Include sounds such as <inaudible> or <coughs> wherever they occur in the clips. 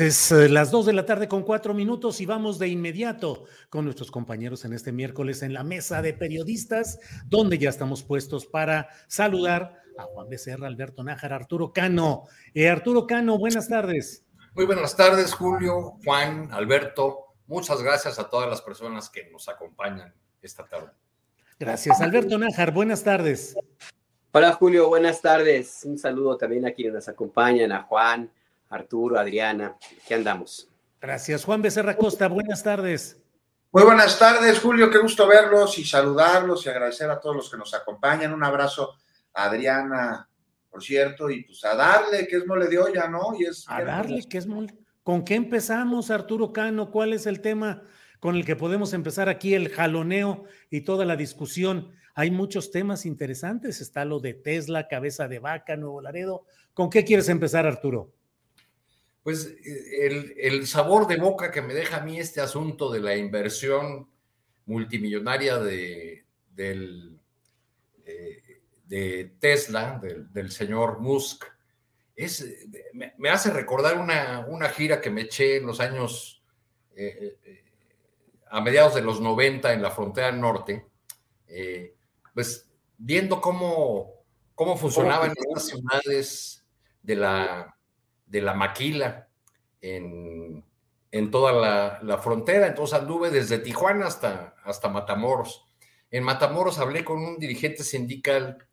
Es eh, las 2 de la tarde con cuatro minutos y vamos de inmediato con nuestros compañeros en este miércoles en la mesa de periodistas, donde ya estamos puestos para saludar a Juan Becerra, Alberto Nájar, Arturo Cano. Eh, Arturo Cano, buenas tardes. Muy buenas tardes, Julio, Juan, Alberto. Muchas gracias a todas las personas que nos acompañan esta tarde. Gracias. Alberto Nájar, buenas tardes. Hola, Julio, buenas tardes. Un saludo también a quienes nos acompañan, a Juan, Arturo, Adriana. ¿Qué andamos? Gracias. Juan Becerra Costa, buenas tardes. Muy buenas tardes, Julio. Qué gusto verlos y saludarlos y agradecer a todos los que nos acompañan. Un abrazo a Adriana, por cierto, y pues a darle, que es mole de olla, ¿no? Y es a darle, que es mole. ¿Con qué empezamos, Arturo Cano? ¿Cuál es el tema con el que podemos empezar aquí el jaloneo y toda la discusión? Hay muchos temas interesantes. Está lo de Tesla, cabeza de vaca, Nuevo Laredo. ¿Con qué quieres empezar, Arturo? Pues el, el, sabor de boca que me deja a mí este asunto de la inversión multimillonaria de, del, eh, de Tesla, del, del, señor Musk, es, me, me hace recordar una, una, gira que me eché en los años, eh, eh, a mediados de los 90 en la frontera norte, pues viendo cómo, cómo funcionaban estas ciudades de la de la maquila en, en toda la, la, frontera. Entonces anduve desde Tijuana hasta, hasta Matamoros. En Matamoros hablé con un dirigente sindical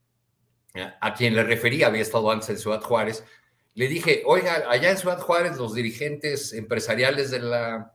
a quien le refería, había estado antes en Ciudad Juárez. Le dije, oiga, allá en Ciudad Juárez los dirigentes empresariales de, la,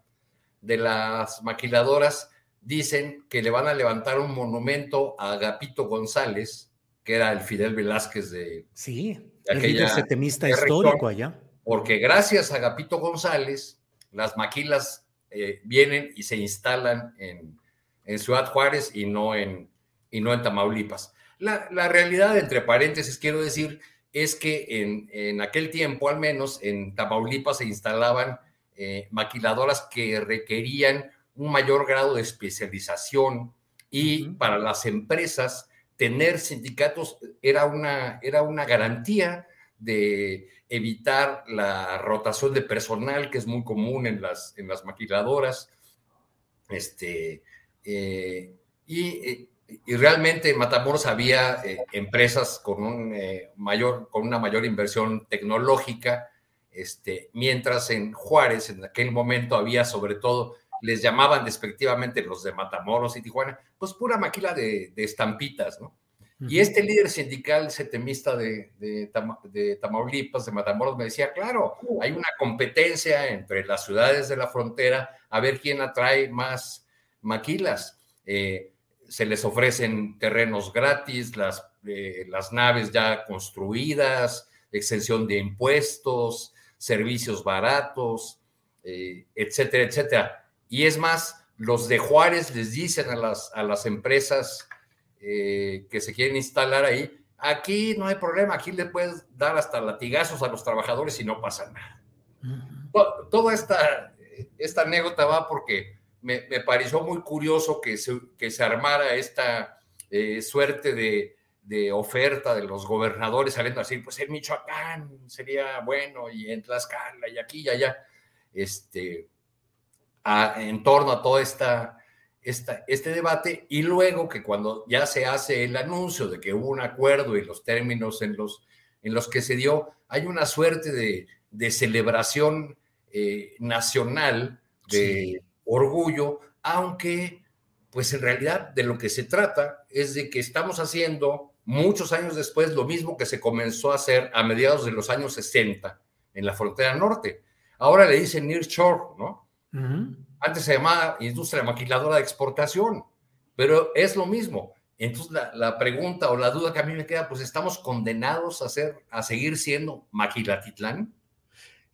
de las maquiladoras dicen que le van a levantar un monumento a Agapito González, que era el Fidel Velázquez de... Sí, el líder setemista histórico allá porque gracias a Gapito González, las maquilas eh, vienen y se instalan en, en, Ciudad Juárez y no en, y no en Tamaulipas. La, la, realidad, entre paréntesis, quiero decir, es que en, en aquel tiempo, al menos en Tamaulipas, se instalaban eh, maquiladoras que requerían un mayor grado de especialización y para las empresas tener sindicatos era una, era una garantía de evitar la rotación de personal, que es muy común en las, en las maquiladoras. Este, eh, y, y, realmente en Matamoros había eh, empresas con, un, eh, mayor, con una mayor inversión tecnológica, este, mientras en Juárez en aquel momento había sobre todo, les llamaban despectivamente los de Matamoros y Tijuana, pues pura maquila de, de estampitas, ¿no? Y este líder sindical setemista de, de, de, Tamaulipas, de Matamoros, me decía, claro, hay una competencia entre las ciudades de la frontera a ver quién atrae más maquilas. Eh, se les ofrecen terrenos gratis, las, eh, las naves ya construidas, exención de impuestos, servicios baratos, eh, etcétera, etcétera. Y es más, los de Juárez les dicen a las, a las empresas eh, que se quieren instalar ahí, aquí no hay problema, aquí le puedes dar hasta latigazos a los trabajadores y no pasa nada. Toda esta, esta anécdota va porque me, pareció muy curioso que se, que se armara esta eh, suerte de, de, oferta de los gobernadores saliendo así, pues en Michoacán sería bueno y en Tlaxcala y aquí y allá. Este, en torno a todo esta, esta, este debate y luego que cuando ya se hace el anuncio de que hubo un acuerdo y los términos en los, en los que se dio, hay una suerte de, de celebración eh, nacional, de orgullo, aunque pues en realidad de lo que se trata es de que estamos haciendo muchos años después lo mismo que se comenzó a hacer a mediados de los años 60 en la frontera norte. Ahora le dicen Near Shore, ¿no? Antes se llamaba industria maquiladora de exportación, pero es lo mismo. Entonces la, la, pregunta o la duda que a mí me queda, pues estamos condenados a, ser, a seguir siendo Maquilatitlán.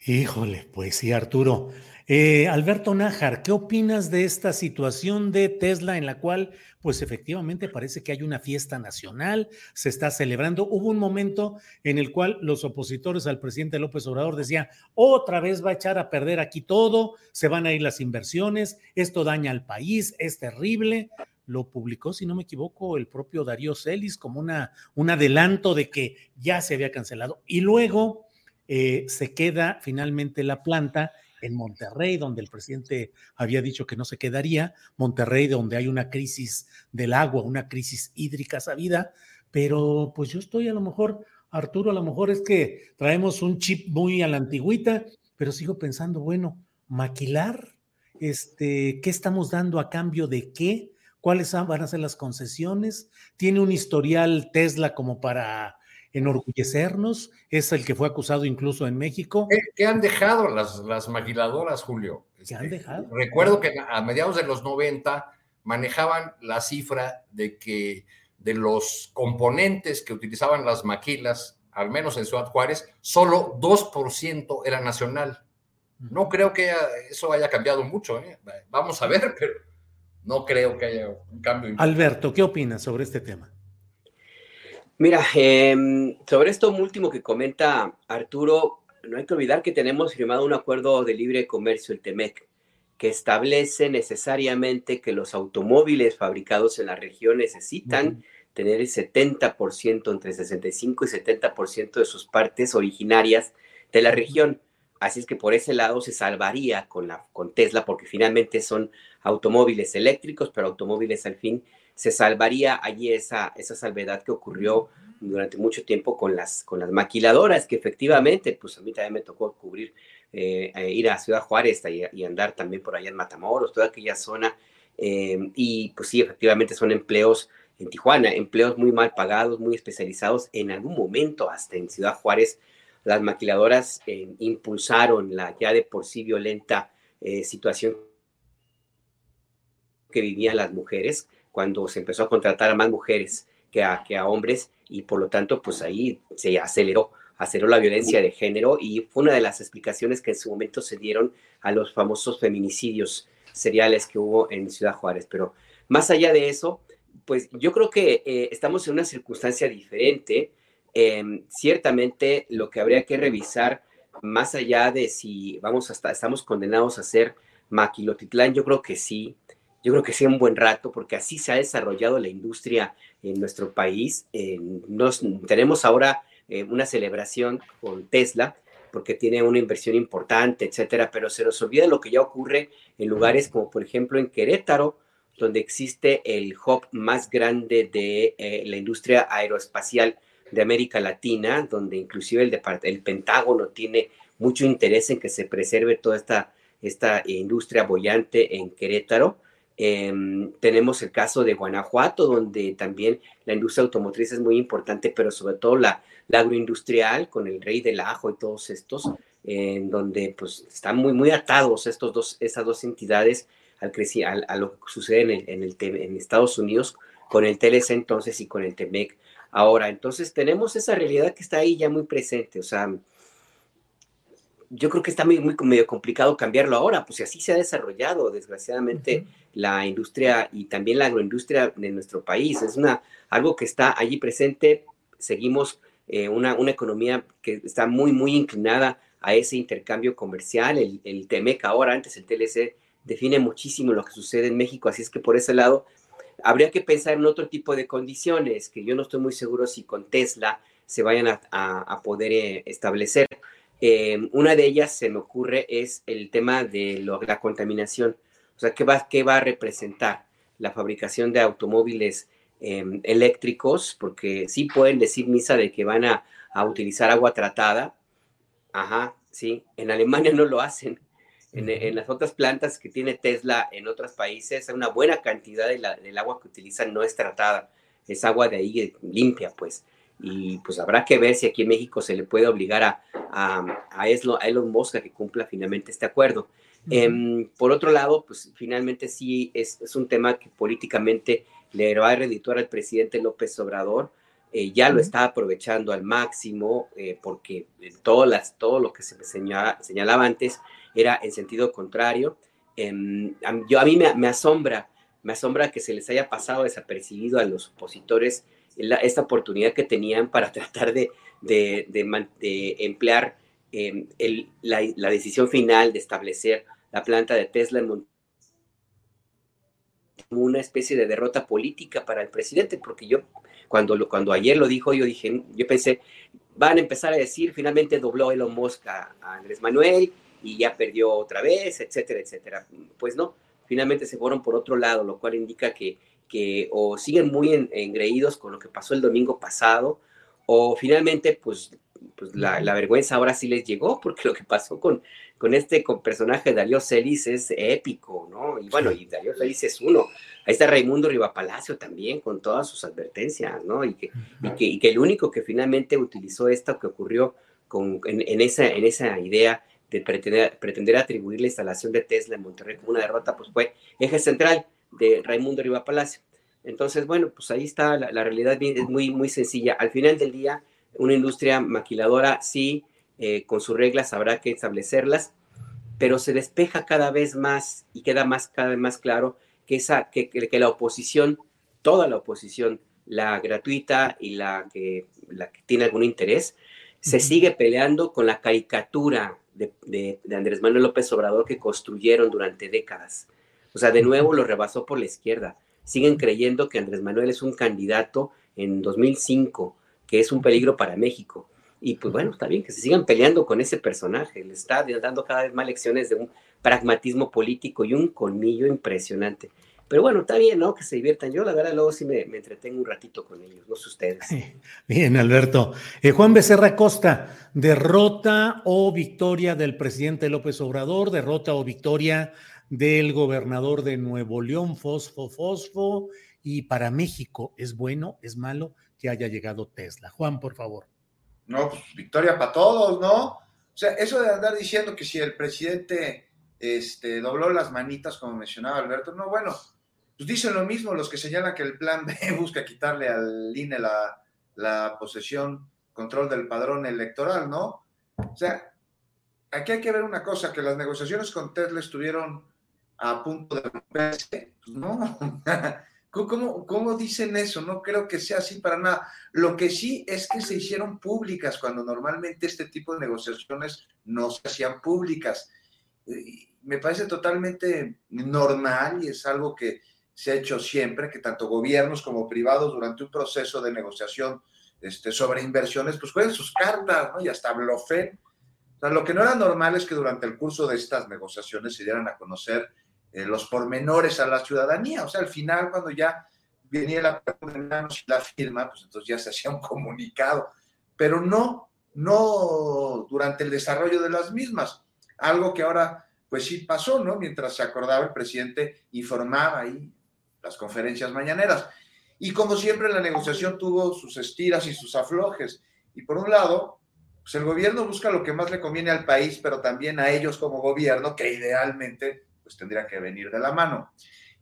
Híjole, pues sí, Arturo. Eh, Alberto Nájar, ¿qué opinas de esta situación de Tesla en la cual, pues efectivamente parece que hay una fiesta nacional, se está celebrando? Hubo un momento en el cual los opositores al presidente López Obrador decían, otra vez va a echar a perder aquí todo, se van a ir las inversiones, esto daña al país, es terrible. Lo publicó, si no me equivoco, el propio Darío Celis como una, un adelanto de que ya se había cancelado. Y luego eh, se queda finalmente la planta en Monterrey, donde el presidente había dicho que no se quedaría, Monterrey, donde hay una crisis del agua, una crisis hídrica sabida, pero pues yo estoy a lo mejor, Arturo, a lo mejor es que traemos un chip muy a la antigüita, pero sigo pensando, bueno, maquilar, este, ¿qué estamos dando a cambio de qué? ¿Cuáles van a ser las concesiones? ¿Tiene un historial Tesla como para enorgullecernos, es el que fue acusado incluso en México. ¿Qué, han dejado las, las maquiladoras, Julio? ¿Qué han este, dejado? Recuerdo que a mediados de los 90 manejaban la cifra de que de los componentes que utilizaban las maquilas, al menos en Ciudad Juárez, solo 2% era nacional. No creo que eso haya cambiado mucho. ¿eh? Vamos a ver, <laughs> pero no creo que haya un cambio. Alberto, ¿qué opinas sobre este tema? Mira, em, sobre esto último que comenta Arturo, no hay que olvidar que tenemos firmado un acuerdo de libre comercio, el TEMEC, que establece necesariamente que los automóviles fabricados en la región necesitan tener el 70%, entre 65 y 70% de sus partes originarias de la región. Así es que por ese lado se salvaría con, la, con Tesla, porque finalmente son automóviles eléctricos, pero automóviles al fin se salvaría allí esa, esa salvedad que ocurrió durante mucho tiempo con las, con las maquiladoras, que efectivamente, pues a mí también me tocó cubrir, eh, eh, ir a Ciudad Juárez y, andar también por allá en Matamoros, toda aquella zona, eh, y pues sí, efectivamente son empleos en Tijuana, empleos muy mal pagados, muy especializados, en algún momento hasta en Ciudad Juárez, las maquiladoras impulsaron la ya de por sí violenta situación que vivían las mujeres, cuando se empezó a contratar a más mujeres que a, hombres y por lo tanto pues ahí se aceleró, aceleró la violencia de género y fue una de las explicaciones que en su momento se dieron a los famosos feminicidios seriales que hubo en Ciudad Juárez. Pero más allá de eso, pues yo creo que eh, estamos en una circunstancia diferente. Em, ciertamente lo que habría que revisar, más allá de si vamos hasta, estamos condenados a ser Maquilotitlán, yo creo que sí, yo creo que sí un buen rato, porque así se ha desarrollado la industria en nuestro país. nos, tenemos ahora eh, una celebración con Tesla, porque tiene una inversión importante, etcétera, pero se nos olvida lo que ya ocurre en lugares como, por ejemplo, en Querétaro, donde existe el hub más grande de eh, la industria aeroespacial de América Latina, donde inclusive el, el Pentágono tiene mucho interés en que se preserve toda esta, esta industria bollante en Querétaro. Em, tenemos el caso de Guanajuato, donde también la industria automotriz es muy importante, pero sobre todo la, agroindustrial con el rey del ajo y todos estos, en donde pues están muy, muy atados estos dos, esas dos entidades al, a lo que sucede en, el, en, el, en Estados Unidos con el TLC entonces y con el TEMEC ahora. Entonces tenemos esa realidad que está ahí ya muy presente, o sea, yo creo que está muy, muy medio complicado cambiarlo ahora, pues así se ha desarrollado, desgraciadamente, la industria y también la agroindustria de nuestro país. Es una, algo que está allí presente. Seguimos eh, una, una, economía que está muy, muy inclinada a ese intercambio comercial. El, el TEMEC ahora, antes el TLC, define muchísimo lo que sucede en México, así es que por ese lado habría que pensar en otro tipo de condiciones que yo no estoy muy seguro si con Tesla se vayan a, a, poder eh, establecer. Eh, una de ellas se me ocurre es el tema de la contaminación. sea, ¿qué va, qué va a representar la fabricación de automóviles em, eléctricos? Porque sí pueden decir misa de que van a, utilizar agua tratada. Ajá, sí. En Alemania no lo hacen. En, las otras plantas que tiene Tesla en otros países, una buena cantidad de del agua que utilizan no es tratada, es agua de ahí limpia, pues y pues habrá que ver si aquí en México se le puede obligar a, a, a, Elon, Musk a que cumpla finalmente este acuerdo. Em, por otro lado, pues finalmente sí es, es, un tema que políticamente le va a redituar al presidente López Obrador. Eh, ya lo está aprovechando al máximo eh, porque todo, las, todo lo que se señala, señalaba antes era en sentido contrario. Em, yo, a mí me, me, asombra, me asombra que se les haya pasado desapercibido a los opositores esta oportunidad que tenían para <laughs> tratar de, emplear em, la, decisión final de establecer la planta de Tesla en una especie de derrota política para el presidente, porque yo cuando, cuando ayer lo dijo, yo dije, yo pensé, van a empezar a decir, finalmente dobló Elon Musk a, Andrés Manuel y ya perdió otra vez, etcétera, etcétera. Pues no, finalmente se fueron por otro lado, lo cual indica que que o siguen muy engreídos con lo que pasó el domingo pasado, o finalmente, pues, pues la, vergüenza ahora sí les llegó, porque lo que pasó con, con este con personaje Darío Celis es épico, ¿no? Y bueno, y Darío Celis es uno. Ahí está Raimundo Rivapalacio también, con todas sus advertencias, ¿no? Y que, y que, el único que finalmente utilizó esto que ocurrió con, en, esa, en esa idea de pretender, pretender atribuir la instalación de Tesla en Monterrey como una derrota, pues fue eje central de Raimundo Riva Palacio. Entonces, bueno, pues ahí está, la, realidad es muy, muy sencilla. Al final del día, una industria maquiladora sí, eh, con sus reglas habrá que establecerlas, pero se despeja cada vez más y queda más, cada vez más claro que, esa, que, que, la oposición, toda la oposición, la gratuita y la que, la que tiene algún interés, se sigue peleando con la caricatura de, de, de Andrés Manuel López Obrador que construyeron durante décadas. O sea, de nuevo lo rebasó por la izquierda. Siguen creyendo que Andrés Manuel es un candidato en 2005, que es un peligro para México. Y pues bueno, está bien que se sigan peleando con ese personaje. Le está dando cada vez más lecciones de un pragmatismo político y un colmillo impresionante. Pero bueno, está bien, ¿no? Que se diviertan. Yo, la verdad, luego sí me, entretengo un ratito con ellos, no sé ustedes. Bien, Alberto. Eh, Juan Becerra Costa, derrota o victoria del presidente López Obrador, derrota o victoria del gobernador de Nuevo León, Fosfo Fosfo, y para México, ¿es bueno, es malo que haya llegado Tesla? Juan, por favor. No, pues victoria para todos, ¿no? O sea, eso de andar diciendo que si el presidente este, dobló las manitas, como mencionaba Alberto, no, bueno, pues dicen lo mismo los que señalan que el plan B <laughs> busca quitarle al INE la, la posesión, control del padrón electoral, ¿no? O sea, aquí hay que ver una cosa, que las negociaciones con Tesla estuvieron a punto de romperse. Pues no, <laughs> ¿Cómo, ¿Cómo, dicen eso? No creo que sea así para nada. Lo que sí es que se hicieron públicas cuando normalmente este tipo de negociaciones no se hacían públicas. Me parece totalmente normal y es algo que se ha hecho siempre, que tanto gobiernos como privados durante un proceso de negociación este, sobre inversiones, pues jueguen sus cartas, ¿no? Y hasta blofen. O sea, lo que no era normal es que durante el curso de estas negociaciones se dieran a conocer eh, los pormenores a la ciudadanía. O sea, al final, cuando ya venía la, la firma, pues entonces ya se hacía un comunicado, pero no, no durante el desarrollo de las mismas. Algo que ahora, pues sí pasó, ¿no? Mientras se acordaba, el presidente informaba ahí las conferencias mañaneras. Y como siempre, la negociación tuvo sus estiras y sus aflojes. Y por un lado, pues el gobierno busca lo que más le conviene al país, pero también a ellos como gobierno, que idealmente pues tendría que venir de la mano.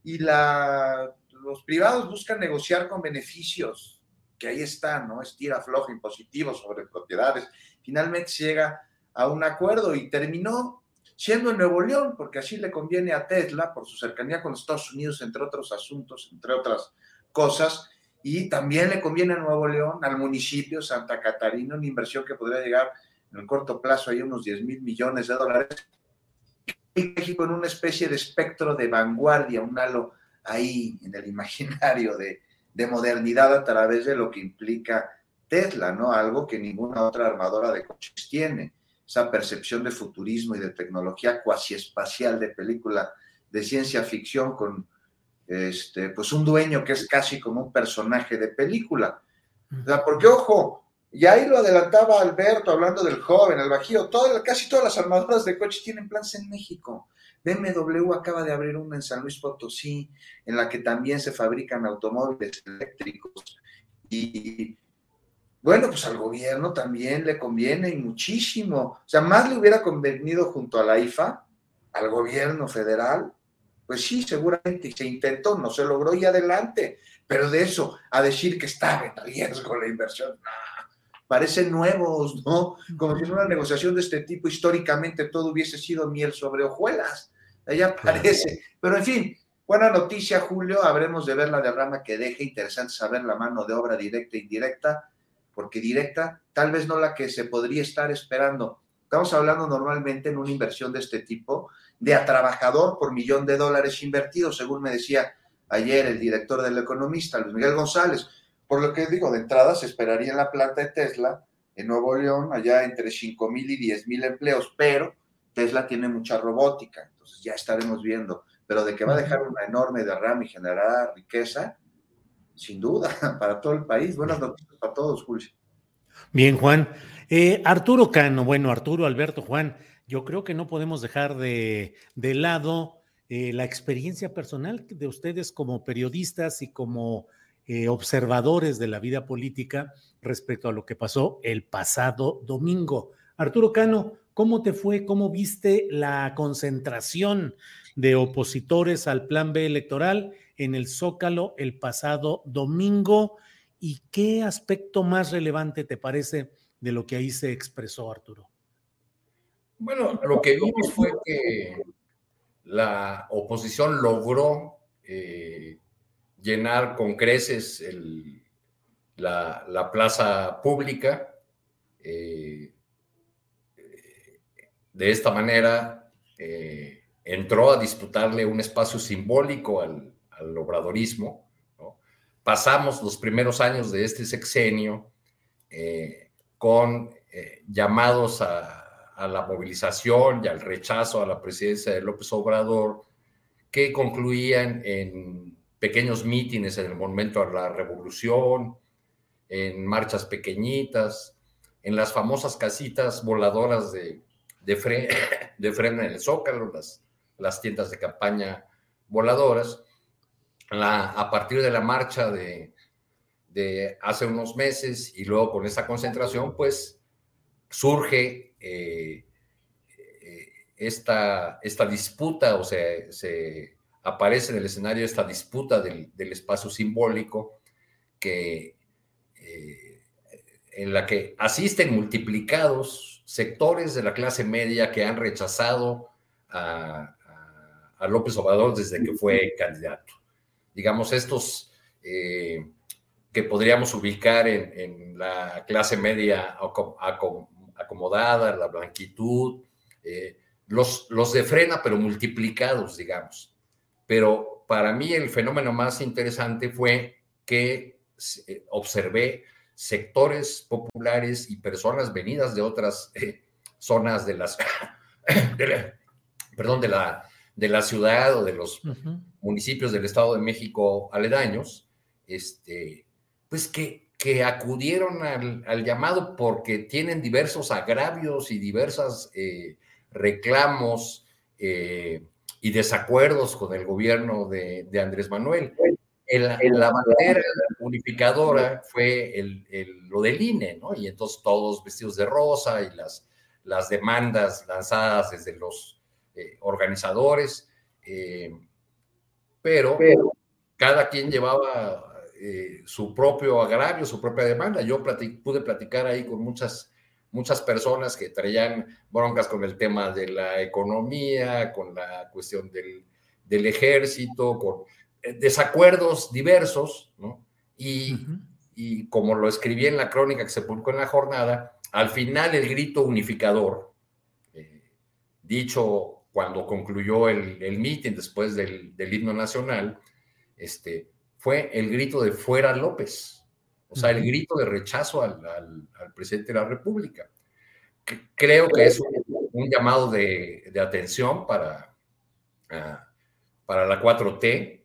Y los privados buscan negociar con beneficios, que ahí están, ¿no? Estira flojo impositivo sobre propiedades. Finalmente se llega a un acuerdo y terminó siendo en Nuevo León, porque así le conviene a Tesla por su cercanía con Estados Unidos, entre otros asuntos, entre otras cosas, y también le conviene a Nuevo León, al municipio Santa Catarina, una inversión que podría llegar en el corto plazo a unos 10 mil millones de dólares, México en una especie de espectro de vanguardia, un halo ahí en el imaginario de, modernidad a través de lo que implica Tesla, ¿no? Algo que ninguna otra armadora de coches tiene. Esa percepción de futurismo y de tecnología cuasi espacial de película de ciencia ficción con este, pues un dueño que es casi como un personaje de película. O sea, porque ojo, y ahí lo adelantaba Alberto hablando del joven, el bajío, casi todas las armadoras de coches tienen planes en México. BMW acaba de abrir una en San Luis Potosí, en la que también se fabrican automóviles eléctricos. Y bueno, pues al gobierno también le conviene y muchísimo. O sea, más le hubiera convenido junto a la IFA, al gobierno federal, pues sí, seguramente se intentó, no se logró y adelante. Pero de eso a decir que estaba en riesgo la inversión, parecen nuevos, ¿no? Como si en una negociación de este tipo históricamente todo hubiese sido miel sobre hojuelas. Allá parece. Pero en fin, buena noticia, Julio. Habremos de ver la derrama que deje. Interesante saber la mano de obra directa e indirecta, porque directa, tal vez no la que se podría estar esperando. Estamos hablando normalmente en una inversión de este tipo de a trabajador por millón de dólares invertidos, según me decía ayer el director del economista, Luis Miguel González. Por lo que digo, de entrada se esperaría en la planta de Tesla, en Nuevo León, allá entre 5 mil y 10 mil empleos, pero Tesla tiene mucha robótica, entonces ya estaremos viendo. Pero de que va a dejar una enorme derrama y generar riqueza, sin duda, <laughs> para todo el país. Buenas noticias para todos, Julio. Bien, Juan. Eh, Arturo Cano, bueno, Arturo, Alberto, Juan, yo creo que no podemos dejar de, lado eh, la experiencia personal de ustedes como periodistas y como eh, observadores de la vida política respecto a lo que pasó el pasado domingo. Arturo Cano, ¿cómo te fue? ¿Cómo viste la concentración de opositores al plan B electoral en el Zócalo el pasado domingo? ¿Y qué aspecto más relevante te parece de lo que ahí se expresó, Arturo? Bueno, lo que vimos fue que la oposición logró eh, llenar con creces la, plaza pública. Eh, de esta manera eh, entró a disputarle un espacio simbólico al, obradorismo. Pasamos los primeros años de este sexenio con llamados a a la movilización y al rechazo a la presidencia de López Obrador, que concluían en pequeños mítines en el momento de la revolución, en marchas pequeñitas, en las famosas casitas voladoras de, de, <coughs> freno en el Zócalo, las, las tiendas de campaña voladoras. La, a partir de la marcha de, de hace unos meses y luego con esa concentración, pues surge eh, eh, esta, esta disputa, o sea, se aparece en el escenario esta disputa del, espacio simbólico que, eh, en la que asisten multiplicados sectores de la clase media que han rechazado a, López Obrador desde que fue candidato. Digamos, estos que podríamos ubicar en, la clase media acomodada, la blanquitud, eh, los, los de frena, pero multiplicados, digamos. Pero para mí el fenómeno más interesante fue que eh, observé sectores populares y personas venidas de otras eh, zonas de las, <coughs> perdón, de la, de la ciudad o de los municipios del Estado de México aledaños, este, pues que que acudieron al, llamado porque tienen diversos agravios y diversos eh, reclamos eh, y desacuerdos con el gobierno de, Andrés Manuel. la bandera unificadora fue el, lo del INE, ¿no? Y entonces todos vestidos de rosa y las, las demandas lanzadas desde los eh, organizadores, pero cada quien llevaba eh, su propio agravio, su propia demanda. Yo pude platicar ahí con muchas, muchas personas que traían broncas con el tema de la economía, con la cuestión del, del ejército, con eh, desacuerdos diversos, ¿no? Y, y, como lo escribí en la crónica que se publicó en la jornada, al final el grito unificador, eh, dicho cuando concluyó el, el meeting después del, del himno nacional, este, fue el grito de fuera López, o sea, el grito de rechazo al, presidente de la República. Creo que es un, llamado de, atención para, ah, para la 4T,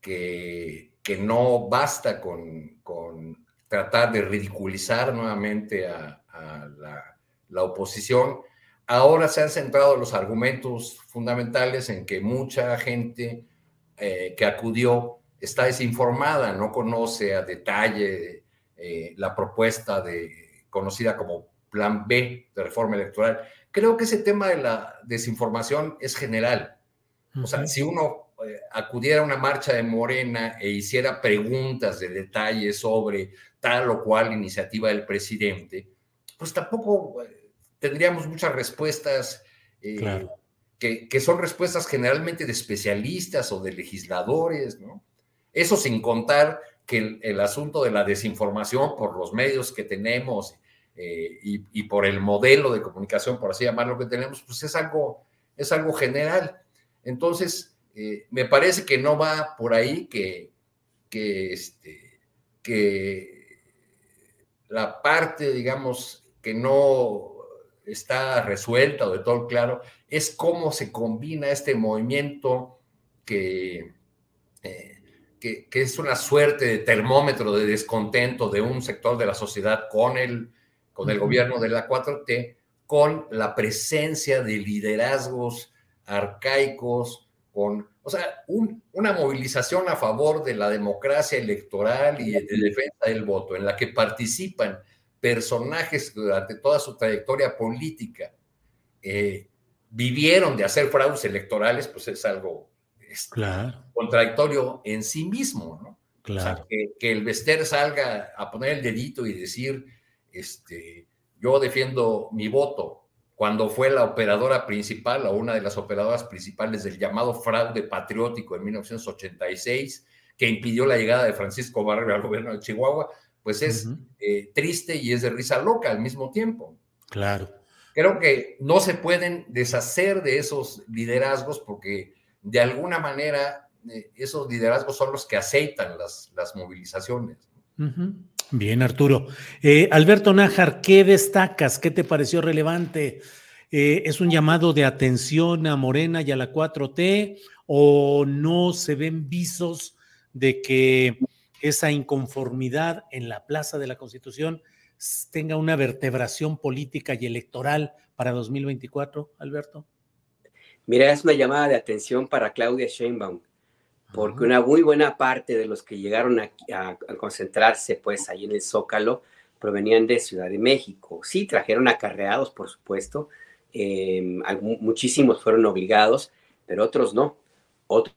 que, que no basta con, con, tratar de ridiculizar nuevamente a, a la, la, oposición. Ahora se han centrado los argumentos fundamentales en que mucha gente eh, que acudió está desinformada, no conoce a detalle eh, la propuesta de, conocida como Plan B de reforma electoral. Creo que ese tema de la desinformación es general. O sea, si uno eh, acudiera a una marcha de Morena e hiciera preguntas de detalle sobre tal o cual iniciativa del presidente, pues tampoco eh, tendríamos muchas respuestas que, que, son respuestas generalmente de especialistas o de legisladores, ¿no? Eso sin contar que el, asunto de la desinformación por los medios que tenemos eh, y, por el modelo de comunicación, por así llamarlo, que tenemos, pues es algo, es algo general. Entonces, eh, me parece que no va por ahí que, que, este, que la parte, digamos, que no está resuelta o de todo claro, es cómo se combina este movimiento que... Eh, que, es una suerte de termómetro de descontento de un sector de la sociedad con el, con el gobierno de la 4T, con la presencia de liderazgos arcaicos, con, o sea, una movilización a favor de la democracia electoral y de defensa del voto, en la que participan personajes durante toda su trayectoria política, eh, vivieron de hacer fraudes electorales, pues es algo claro. contradictorio en sí mismo, ¿no? Claro. que, el Vester salga a poner el dedito y decir, este, yo defiendo mi voto, cuando fue la operadora principal o una de las operadoras principales del llamado fraude patriótico en 1986, que impidió la llegada de Francisco Barrio al gobierno de Chihuahua, pues es eh, triste y es de risa loca al mismo tiempo. Claro. Creo que no se pueden deshacer de esos liderazgos porque de alguna manera eh, esos liderazgos son los que aceitan las, movilizaciones. Bien, Arturo. Eh, Alberto Nájar, ¿qué destacas? ¿Qué te pareció relevante? Eh, ¿Es un llamado de atención a Morena y a la 4T o no se ven visos de que esa inconformidad en la Plaza de la Constitución tenga una vertebración política y electoral para 2024, Alberto? Mira, es una llamada de atención para Claudia Sheinbaum, porque una muy buena parte de los que llegaron a, concentrarse pues ahí en el Zócalo provenían de Ciudad de México. Sí, trajeron acarreados, por supuesto, em, muchísimos fueron obligados, pero otros no. Otros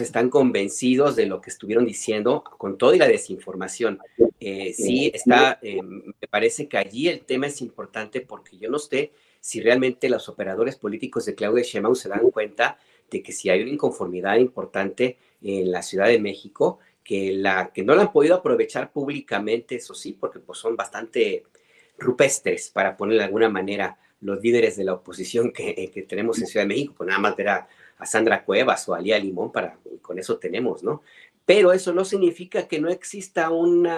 están convencidos de lo que estuvieron diciendo con toda la desinformación. Eh, sí, está, em, me parece que allí el tema es importante porque yo no sé si realmente los operadores políticos de Claudia Sheinbaum se dan cuenta de que si hay una inconformidad importante en la Ciudad de México, que, la, que no la han podido aprovechar públicamente, eso sí, porque pues, son bastante rupestres, para poner de alguna manera, los líderes de la oposición que, que tenemos en Ciudad de México, pues nada más ver a, Sandra Cuevas o a Lía Limón, para, con eso tenemos, ¿no? Pero eso no significa que no exista un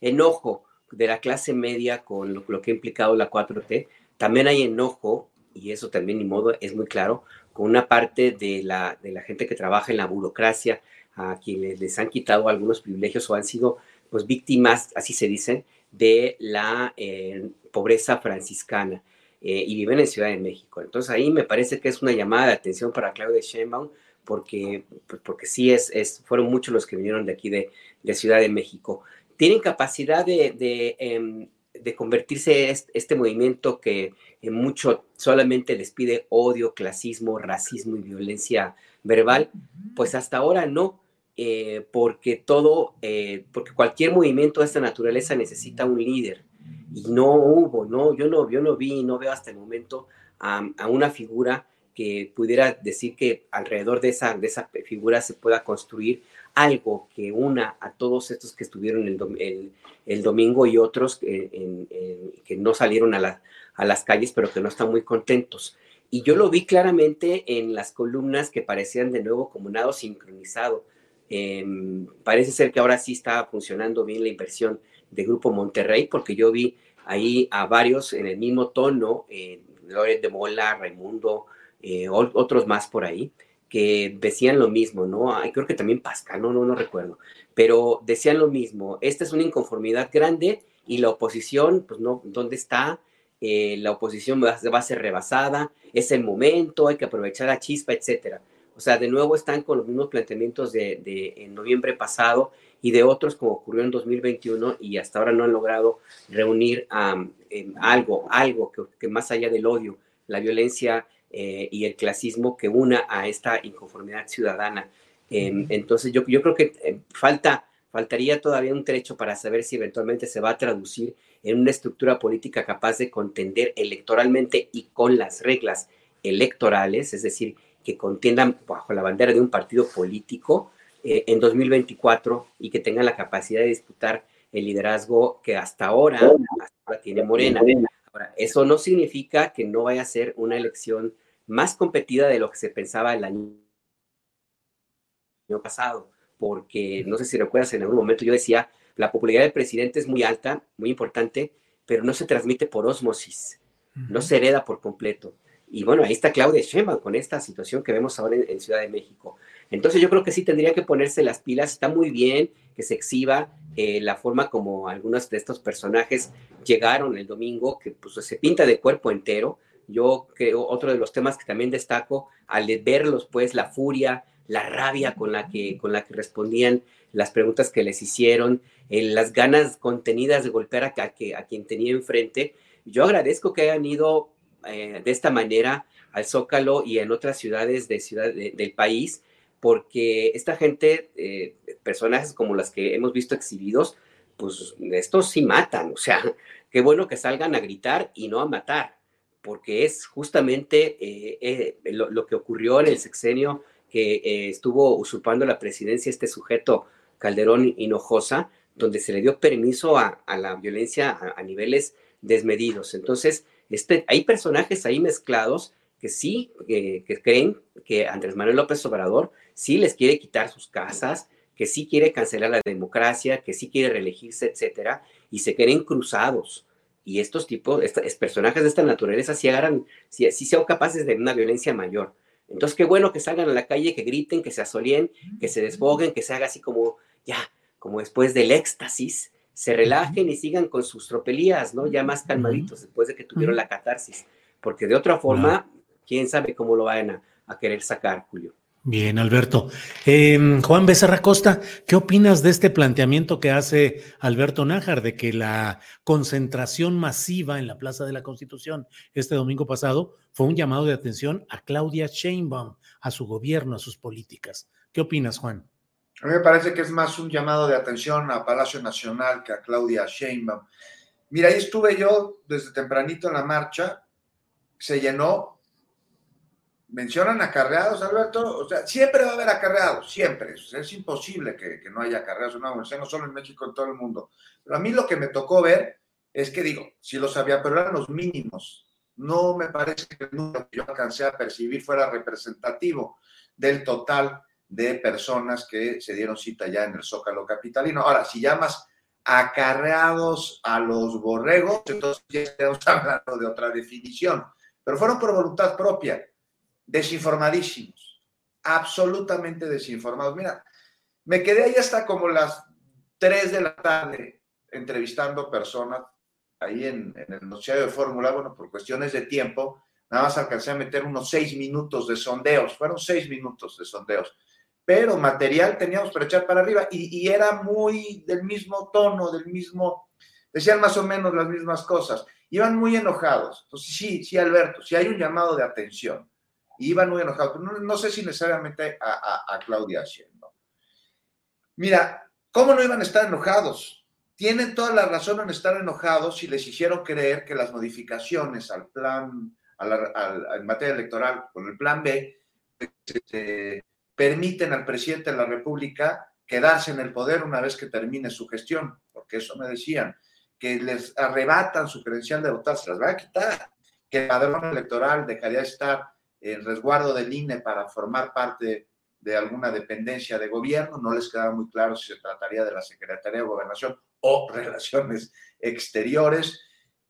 enojo de la clase media con lo, lo que ha implicado la 4T, también hay enojo, y eso también ni modo es muy claro, con una parte de la, de la gente que trabaja en la burocracia, a quienes les han quitado algunos privilegios o han sido pues víctimas, así se dicen, de la eh, pobreza franciscana eh, y viven en Ciudad de México. Entonces ahí me parece que es una llamada de atención para Claudia Sheinbaum porque, pues, porque sí es, es, fueron muchos los que vinieron de aquí de, de Ciudad de México. Tienen capacidad de, de em, de convertirse este, este movimiento que en mucho solamente les pide odio, clasismo, racismo y violencia verbal, pues hasta ahora no, eh, porque todo, eh, porque cualquier movimiento de esta naturaleza necesita un líder. Y no hubo, no, yo no, yo no vi, no veo hasta el momento a, una figura que pudiera decir que alrededor de esa, de esa figura se pueda construir algo que una a todos estos que estuvieron el, el, domingo y otros que no salieron a, a, las calles, pero que no están muy contentos. Y yo lo vi claramente en las columnas que parecían de nuevo como nado sincronizado. Em, parece ser que ahora sí está funcionando bien la inversión de Grupo Monterrey, porque yo vi ahí a varios en el mismo tono, eh, de Mola, Raimundo, eh, otros más por ahí, que decían lo mismo, ¿no? creo que también Pascal, no, no, no recuerdo, pero decían lo mismo, esta es una inconformidad grande y la oposición, pues no, ¿dónde está? Eh, la oposición va, a ser rebasada, es el momento, hay que aprovechar a chispa, etcétera. O sea, de nuevo están con los mismos planteamientos de, de en noviembre pasado y de otros como ocurrió en 2021 y hasta ahora no han logrado reunir algo, algo que, más allá del odio, la violencia eh, y el clasismo que una a esta inconformidad ciudadana. Em, entonces yo, yo creo que eh, falta, faltaría todavía un trecho para saber si eventualmente se va a traducir en una estructura política capaz de contender electoralmente y con las reglas electorales, es decir, que contiendan bajo la bandera de un partido político, eh, en 2024 y que tengan la capacidad de disputar el liderazgo que hasta ahora, tiene Morena. Ahora, eso no significa que no vaya a ser una elección más competida de lo que se pensaba el año pasado, porque no sé si recuerdas, en algún momento yo decía, la popularidad del presidente es muy alta, muy importante, pero no se transmite por osmosis, no se hereda por completo. Y bueno, ahí está Claudia Sheinbaum con esta situación que vemos ahora en Ciudad de México. Entonces yo creo que sí tendría que ponerse las pilas. Está muy bien que se exhiba eh, la forma como algunos de estos personajes llegaron el domingo, que pues se pinta de cuerpo entero. Yo creo, otro de los temas que también destaco, al verlos, pues la furia, la rabia con la que, con la que respondían las preguntas que les hicieron, eh, las ganas contenidas de golpear a, a, quien tenía enfrente. Yo agradezco que hayan ido eh, de esta manera al Zócalo y en otras ciudades de ciudad, del país porque esta gente, eh, personajes como las que hemos visto exhibidos, pues estos sí matan, o sea, <laughs> qué bueno que salgan a gritar y no a matar, porque es justamente eh, eh, lo, que ocurrió en el sexenio que estuvo usurpando la presidencia este sujeto Calderón Hinojosa, donde se le dio permiso a, la violencia a, niveles desmedidos. Entonces, este, hay personajes ahí mezclados que sí, que creen que Andrés Manuel López Obrador sí les quiere quitar sus casas, que sí quiere cancelar la democracia, que sí quiere reelegirse, etcétera, y se queden cruzados. Y estos tipos, estos personajes de esta naturaleza, sí agarran, sí, sí sean capaces de una violencia mayor. Entonces, qué bueno que salgan a la calle, que griten, que se asolien, que se desboguen, que se haga así como, ya, como después del éxtasis, se relajen y sigan con sus tropelías, ¿no? Ya más calmaditos después de que tuvieron la catarsis. Porque de otra forma, quién sabe cómo lo vayan a querer sacar, Julio. Bien, Alberto. Em, Juan Becerra Costa, ¿qué opinas de este planteamiento que hace Alberto Nájar de que la concentración masiva en la Plaza de la Constitución este domingo pasado fue un llamado de atención a Claudia Sheinbaum, a su gobierno, a sus políticas? ¿Qué opinas, Juan? A mí me parece que es más un llamado de atención a Palacio Nacional que a Claudia Sheinbaum. Mira, ahí estuve yo desde tempranito en la marcha, se llenó, mencionan acarreados, Alberto, o sea, siempre va a haber acarreados, siempre, es imposible que, no haya acarreados en una no solo en México, en todo el mundo. Pero a mí lo que me tocó ver es que digo, sí lo sabía, pero eran los mínimos. No me parece que el número que yo alcancé a percibir fuera representativo del total de personas que se dieron cita ya en el Zócalo Capitalino. Ahora, si llamas acarreados a los borregos, entonces ya estamos <laughs> hablando de otra definición, pero fueron por voluntad propia desinformadísimos, absolutamente desinformados. Mira, me quedé ahí hasta como las 3 de la tarde entrevistando personas ahí en, el noticiario de Fórmula, bueno, por cuestiones de tiempo, nada más alcancé a meter unos 6 minutos de sondeos, fueron 6 minutos de sondeos, pero material teníamos para echar para arriba y, y era muy del mismo tono, del mismo, decían más o menos las mismas cosas, iban muy enojados. Entonces, sí, sí, Alberto, si hay un llamado de atención iban muy enojados, no, sé si necesariamente a, Claudia Sheinbaum. Mira, ¿cómo no iban a estar enojados? Tienen toda la razón en estar enojados si les hicieron creer que las modificaciones al plan, en materia electoral con el plan B, este, permiten al presidente de la República quedarse en el poder una vez que termine su gestión, porque eso me decían, que les arrebatan su credencial de votar, se las va a quitar, que el padrón electoral dejaría de estar el resguardo del INE para formar parte de alguna dependencia de gobierno. No les quedaba muy claro si se trataría de la Secretaría de Gobernación o <laughs> Relaciones Exteriores.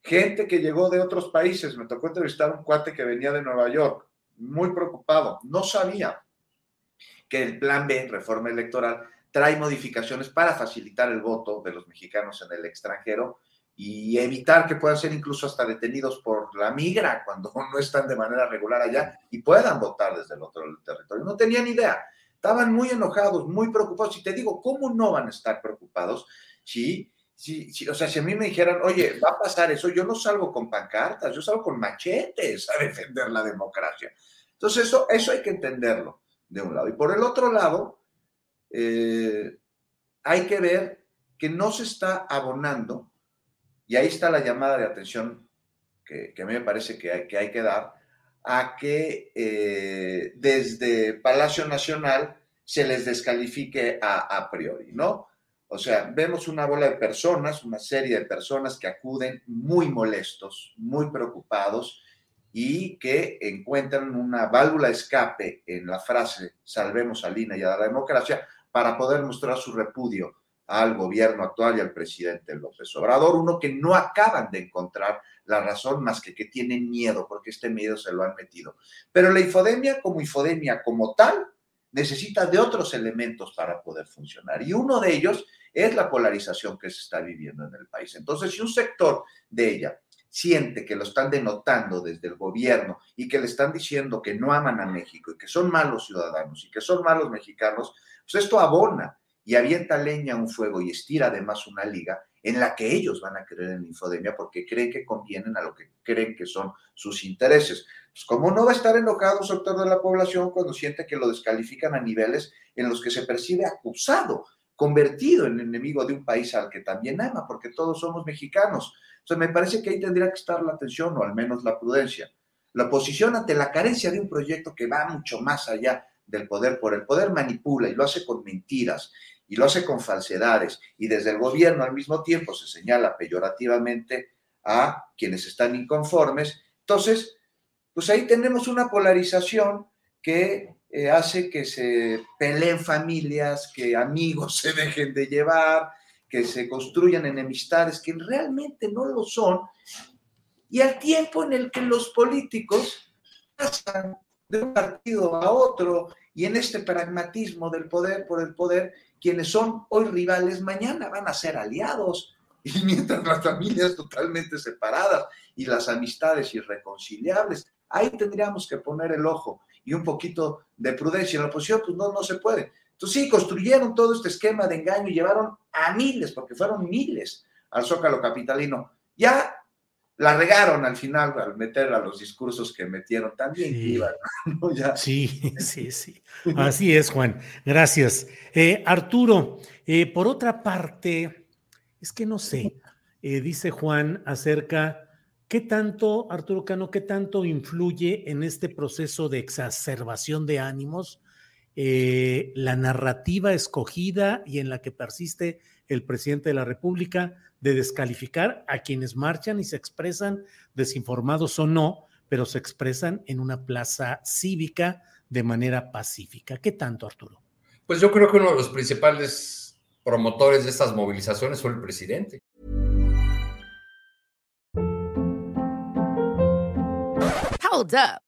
Gente que llegó de otros países. Me tocó entrevistar a un cuate que venía de Nueva York, muy preocupado. No sabía que el plan B, reforma electoral, trae modificaciones para facilitar el voto de los mexicanos en el extranjero y evitar que puedan ser incluso hasta detenidos por la migra <laughs> cuando no están de manera regular allá y puedan votar desde el otro territorio. No tenían idea. Estaban muy enojados, muy preocupados. Y te digo, ¿cómo no van a estar preocupados si, si, si, o sea, si a mí me dijeran, oye, va a pasar eso, yo no salgo con pancartas, yo salgo con machetes a defender la democracia. Entonces, eso, eso hay que entenderlo de un lado. Y por el otro lado, eh, hay que ver que no se está abonando, y ahí está la llamada de atención que, a mí me parece que hay que, que dar, a que eh, desde Palacio Nacional se les descalifique a, a priori, ¿no? O sea, vemos una bola de personas, una serie de personas que acuden muy molestos, muy preocupados, y que encuentran una válvula escape en la frase salvemos a Lina y a la democracia para poder mostrar su repudio al gobierno actual y al presidente López Obrador, uno que no acaban de encontrar la razón más que que tienen miedo, porque este miedo se lo han metido. Pero la infodemia como infodemia como tal necesita de otros elementos para poder funcionar y uno de ellos es la polarización que se está viviendo en el país. Entonces, si un sector de ella siente que lo están denotando desde el gobierno y que le están diciendo que no aman a México y que son malos ciudadanos y que son malos mexicanos, pues esto abona y avienta leña a un fuego y estira además una liga en la que ellos van a creer en la infodemia porque creen que convienen a lo que creen que son sus intereses. Pues ¿cómo no va a estar enojado un sector de la población cuando siente que lo descalifican a niveles en los que se percibe acusado, convertido en enemigo de un país al que también ama, porque todos somos mexicanos? sea, me parece que ahí tendría que estar la atención o al menos la prudencia. La oposición ante la carencia de un proyecto que va mucho más allá del poder, por el poder manipula y lo hace con mentiras y lo hace con falsedades y desde el gobierno al mismo tiempo se señala peyorativamente a quienes están inconformes. Entonces, pues ahí tenemos una polarización que eh, hace que se peleen familias, que amigos <laughs> se dejen de llevar, que se construyan enemistades que realmente no lo son, y al tiempo en el que los políticos pasan de un partido a otro y en este pragmatismo del poder por el poder, quienes son hoy rivales, mañana van a ser aliados. <laughs> Y mientras las familias totalmente separadas y las amistades irreconciliables, ahí tendríamos que poner el ojo y un poquito de prudencia. En la oposición, pues no, no se puede. Entonces sí, construyeron todo este esquema de engaño y llevaron a miles, porque fueron miles al Zócalo Capitalino. Ya la regaron al final al meter a los discursos que metieron también sí. <laughs> sí, sí, sí. Así es, Juan. Gracias. Eh, Arturo, eh, por otra parte, es que no sé, eh, dice Juan acerca, ¿qué tanto, Arturo Cano, qué tanto influye en este proceso de exacerbación de ánimos la narrativa escogida y en la que persiste el presidente de la República de descalificar a quienes marchan y se expresan desinformados o no, pero se expresan en una plaza cívica de manera pacífica. ¿Qué tanto, Arturo? Pues yo creo que uno de los principales promotores de estas movilizaciones fue el presidente. Hold up.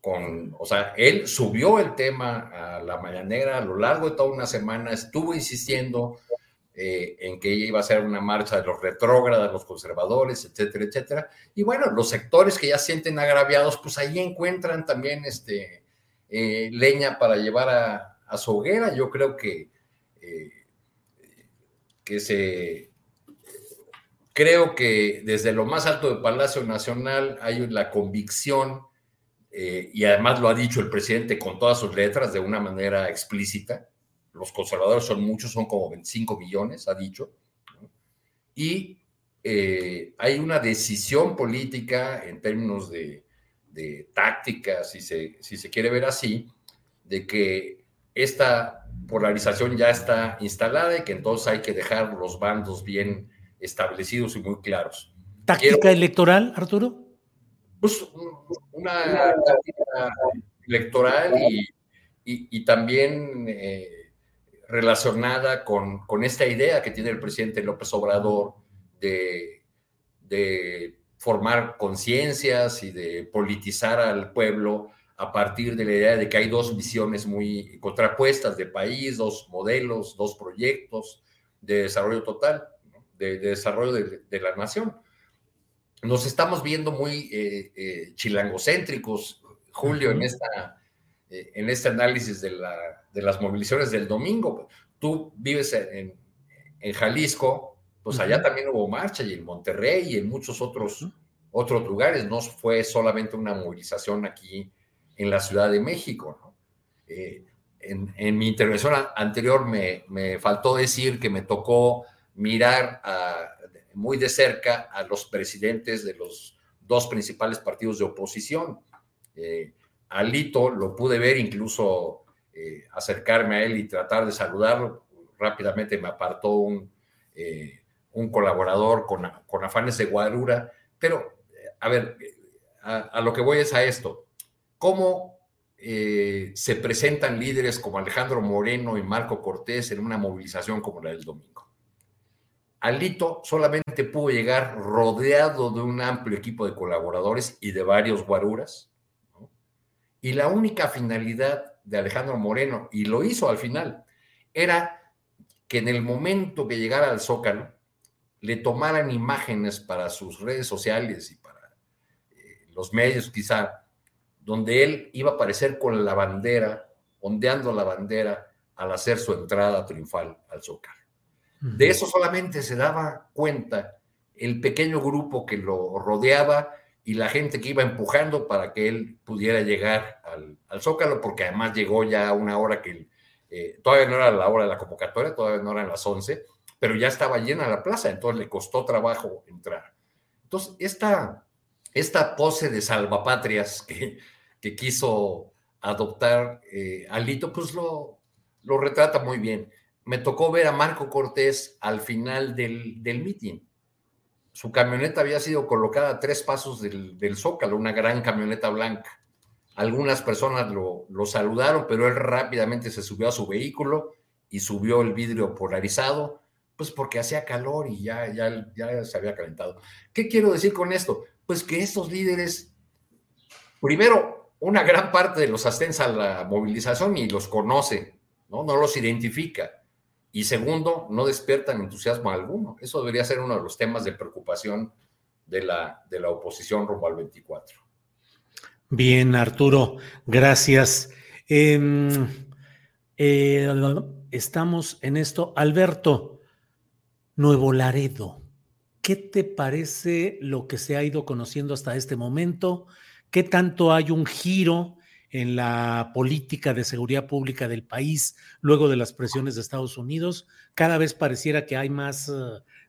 Con, o sea, él subió el tema a la mañanera a lo largo de toda una semana, estuvo insistiendo eh, en que iba a ser una marcha de los retrógradas, los conservadores, etcétera, etcétera. Y bueno, los sectores que ya sienten agraviados, pues ahí encuentran también este, eh, leña para llevar a, su hoguera. Yo creo que, eh, que se... Creo que desde lo más alto del Palacio Nacional hay la convicción, y además lo ha dicho el presidente con todas sus letras de una manera explícita, los conservadores son muchos, son como 25 millones, ha dicho, y eh, hay una decisión política en términos de, táctica, si se, si se quiere ver así, de que esta polarización ya está instalada y que entonces hay que dejar los bandos bien establecidos y muy claros. ¿Táctica electoral, Arturo? Pues una electoral y, también eh, relacionada con, con, esta idea que tiene el presidente López Obrador de, de formar conciencias y de politizar al pueblo a partir de la idea de que hay dos visiones muy contrapuestas de país, dos modelos, dos proyectos de desarrollo total, de, desarrollo de, la nación. Nos estamos viendo muy eh, eh, chilangocéntricos, Julio, en esta eh, en este análisis de, las movilizaciones del domingo. Tú vives en, Jalisco, pues allá también hubo marcha y en Monterrey y en muchos otros, otros lugares. No fue solamente una movilización aquí en la Ciudad de México. Eh, en, mi intervención anterior me, faltó decir que me tocó mirar muy de cerca a los presidentes de los dos principales partidos de oposición. Eh, Alito lo pude ver, incluso eh, acercarme a él y tratar de saludarlo. Rápidamente me apartó un, eh, un colaborador con, con, afanes de guarura. Pero, a ver, a, lo que voy es a esto. ¿Cómo se presentan líderes como Alejandro Moreno y Marco Cortés en una movilización como la del domingo? Alito solamente pudo llegar rodeado de un amplio equipo de colaboradores y de varios guaruras y la única finalidad de Alejandro Moreno, y lo hizo al final, era que en el momento que llegara al Zócalo, le tomaran imágenes para sus redes sociales y para eh, los medios quizá, donde él iba a aparecer con la bandera, ondeando la bandera al hacer su entrada triunfal al Zócalo. De eso solamente se daba cuenta el pequeño grupo que lo rodeaba y la gente que iba empujando para que él pudiera llegar al, Zócalo, porque además llegó ya a una hora que eh, todavía no era la hora de la convocatoria, todavía no eran las 11, pero ya estaba llena la plaza, entonces le costó trabajo entrar. Entonces, esta, esta pose de salvapatrias que, que quiso adoptar eh, Alito, pues lo, lo retrata muy bien. Me tocó ver a Marco Cortés al final del, del meeting su camioneta había sido colocada a tres pasos del, zócalo, una gran camioneta blanca. Algunas personas lo, saludaron, pero él rápidamente se subió a su vehículo y subió el vidrio polarizado, pues porque hacía calor y ya, ya, ya se había calentado. ¿Qué quiero decir con esto? Pues que estos líderes, primero, una gran parte de los ascensa a la movilización y los conoce, ¿no? No los identifica y segundo, no despiertan entusiasmo alguno. Eso debería ser uno de los temas de preocupación de la, de la oposición rumbo al 24. Bien, Arturo, gracias. Em, eh, estamos en esto. Alberto, Nuevo Laredo, ¿qué te parece lo que se ha ido conociendo hasta este momento? ¿Qué tanto hay un giro en la política de seguridad pública del país luego de las presiones de Estados Unidos. Cada vez pareciera que hay más eh,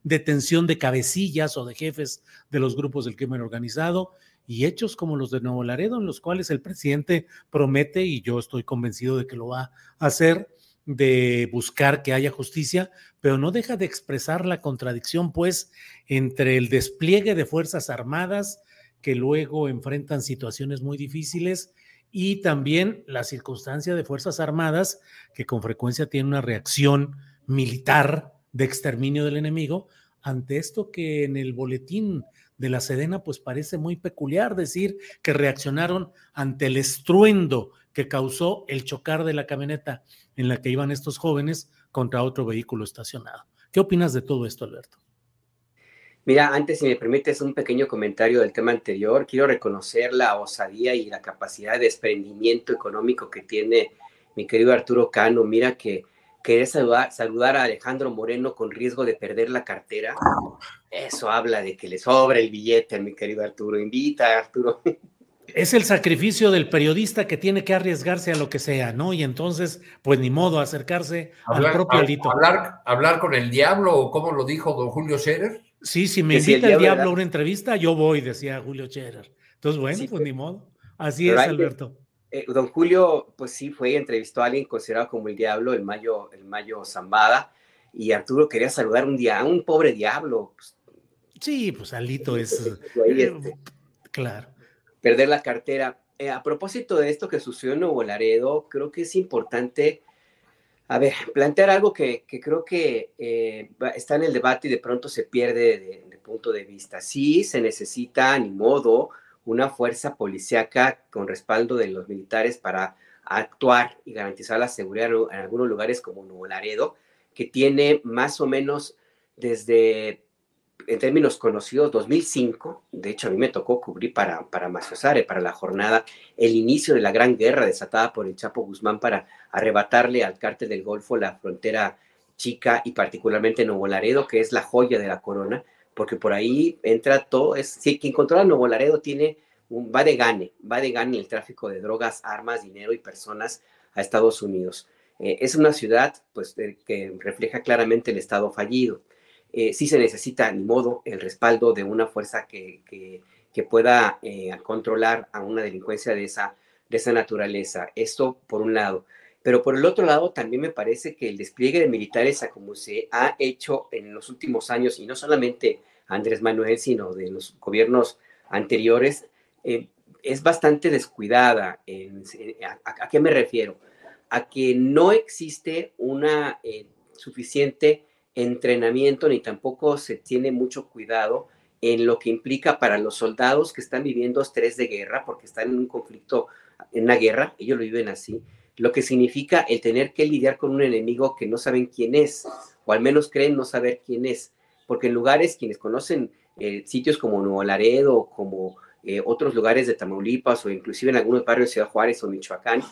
detención de cabecillas o de jefes de los grupos del crimen organizado y hechos como los de Nuevo Laredo, en los cuales el presidente promete, y yo estoy convencido de que lo va a hacer, de buscar que haya justicia, pero no deja de expresar la contradicción, pues, entre el despliegue de Fuerzas Armadas que luego enfrentan situaciones muy difíciles y también la circunstancia de Fuerzas Armadas, que con frecuencia tiene una reacción militar de exterminio del enemigo, ante esto que en el boletín de la Sedena pues parece muy peculiar decir que reaccionaron ante el estruendo que causó el chocar de la camioneta en la que iban estos jóvenes contra otro vehículo estacionado. ¿Qué opinas de todo esto, Alberto? Mira, antes, si me permites un pequeño comentario del tema anterior, quiero reconocer la osadía y la capacidad de desprendimiento económico que tiene mi querido Arturo Cano. Mira que querer saludar, saludar a Alejandro Moreno con riesgo de perder la cartera, eso habla de que le sobra el billete a mi querido Arturo. Invita, Arturo. Es el sacrificio del periodista que tiene que arriesgarse a lo que sea, ¿no? Y entonces, pues ni modo, acercarse al propio Alito. Hablar, hablar con el diablo, o como lo dijo don Julio Scherer. Sí, si me invita el diablo, a una entrevista, yo voy, decía Julio Scherer. Entonces, bueno, pues ni modo. Así es, Alberto. Eh, don Julio, pues sí, fue, entrevistó a alguien considerado como el diablo, el Mayo, el Mayo Zambada, y Arturo quería saludar un día a un pobre diablo. Pues. sí, pues Alito es. Eh, este, claro. Perder la cartera. Eh, a propósito de esto que sucedió en Nuevo Laredo, creo que es importante, a ver, plantear algo que, creo que está en el debate y de pronto se pierde de, de punto de vista. Sí, se necesita, ni modo, una fuerza policíaca con respaldo de los militares para actuar y garantizar la seguridad en algunos lugares como Nuevo Laredo, que tiene más o menos desde, en términos conocidos, 2005, de hecho a mí me tocó cubrir para, para Maciosare, para la jornada, el inicio de la gran guerra desatada por el Chapo Guzmán para arrebatarle al cártel del Golfo la frontera chica y particularmente Nuevo Laredo, que es la joya de la corona, porque por ahí entra todo, es, si quien controla Nuevo Laredo tiene, un, va de gane, va de gane el tráfico de drogas, armas, dinero y personas a Estados Unidos. Eh, es una ciudad pues, que refleja claramente el Estado fallido. Eh, sí se necesita, ni modo, el respaldo de una fuerza que, que, pueda eh, controlar a una delincuencia de esa, de esa naturaleza. Esto por un lado. Pero por el otro lado, también me parece que el despliegue de militares, a como se ha hecho en los últimos años, y no solamente Andrés Manuel, sino de los gobiernos anteriores, eh, es bastante descuidada. a, qué me refiero? A que no existe una eh, suficiente entrenamiento ni tampoco se tiene mucho cuidado en lo que implica para los soldados que están viviendo estrés de guerra, porque están en un conflicto, en una guerra, ellos lo viven así, lo que significa el tener que lidiar con un enemigo que no saben quién es, o al menos creen no saber quién es, porque en lugares, quienes conocen eh, sitios como Nuevo Laredo, como eh, otros lugares de Tamaulipas, o inclusive en algunos barrios de Ciudad Juárez o Michoacán,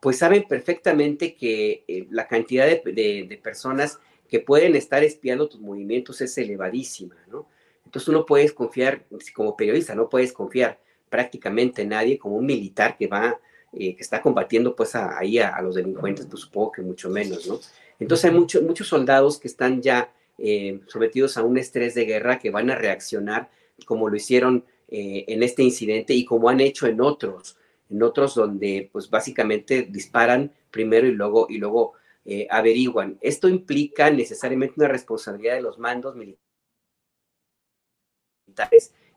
pues saben perfectamente que eh, la cantidad de, personas que pueden estar espiando tus movimientos es elevadísima, ¿no? Entonces tú no puedes confiar, como periodista, no puedes confiar prácticamente en nadie como un militar que va eh, que está combatiendo pues ahí a, los delincuentes, pues supongo que mucho menos, ¿no? Entonces hay muchos soldados que están ya eh, sometidos a un estrés de guerra que van a reaccionar como lo hicieron eh, en este incidente y como han hecho en otros, en otros donde pues básicamente disparan primero y luego, y luego averiguan. Esto implica necesariamente una responsabilidad de los mandos militares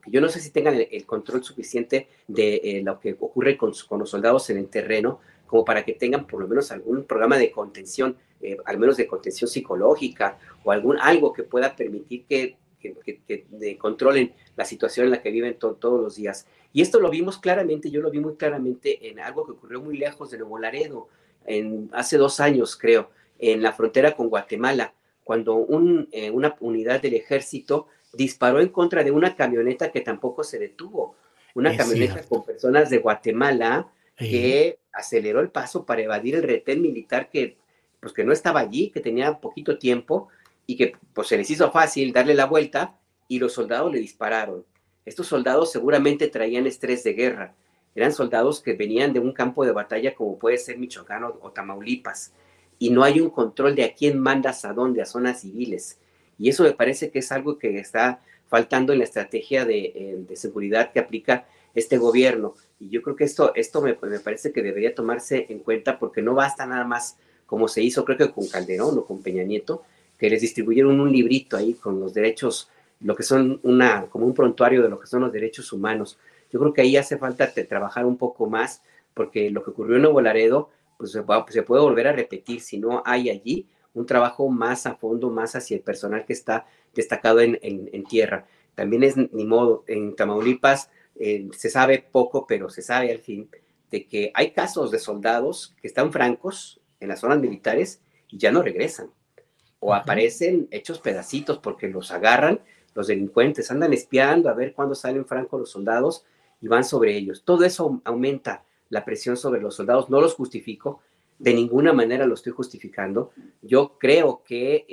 yo no sé si tengan el, control suficiente de eh, lo que ocurre con, los soldados en el terreno, como para que tengan por lo menos algún programa de contención, eh, al menos de contención psicológica o algún algo que pueda permitir que, controlen la situación en la que viven todos los días. Y esto lo vimos claramente, yo lo vi muy claramente en algo que ocurrió muy lejos de Nuevo Laredo, en, hace dos años creo, en la frontera con Guatemala, cuando un, eh, una unidad del ejército disparó en contra de una camioneta que tampoco se detuvo. Una camioneta con personas de Guatemala que aceleró el paso para evadir el retén militar que, pues, que no estaba allí, que tenía poquito tiempo y que pues, se les hizo fácil darle la vuelta y los soldados le dispararon. Estos soldados seguramente traían estrés de guerra. Eran soldados que venían de un campo de batalla como puede ser Michoacán o, Tamaulipas. Y no hay un control de a quién mandas a dónde, a zonas civiles. Y eso me parece que es algo que está faltando en la estrategia de, eh, seguridad que aplica este gobierno. Y yo creo que esto, esto me, parece que debería tomarse en cuenta porque no basta nada más como se hizo, creo que con Calderón o con Peña Nieto, que les distribuyeron un librito ahí con los derechos, lo que son una, como un prontuario de lo que son los derechos humanos. Yo creo que ahí hace falta trabajar un poco más porque lo que ocurrió en Nuevo Laredo, pues se, se puede volver a repetir si no hay allí un trabajo más a fondo, más hacia el personal que está destacado en, tierra. También es ni modo, en Tamaulipas eh, se sabe poco, pero se sabe al fin de que hay casos de soldados que están francos en las zonas militares y ya no regresan. o aparecen hechos pedacitos porque los agarran los delincuentes, andan espiando a ver cuándo salen francos los soldados y van sobre ellos. Todo eso aumenta la presión sobre los soldados, no los justifico, de ninguna manera lo estoy justificando. Yo creo que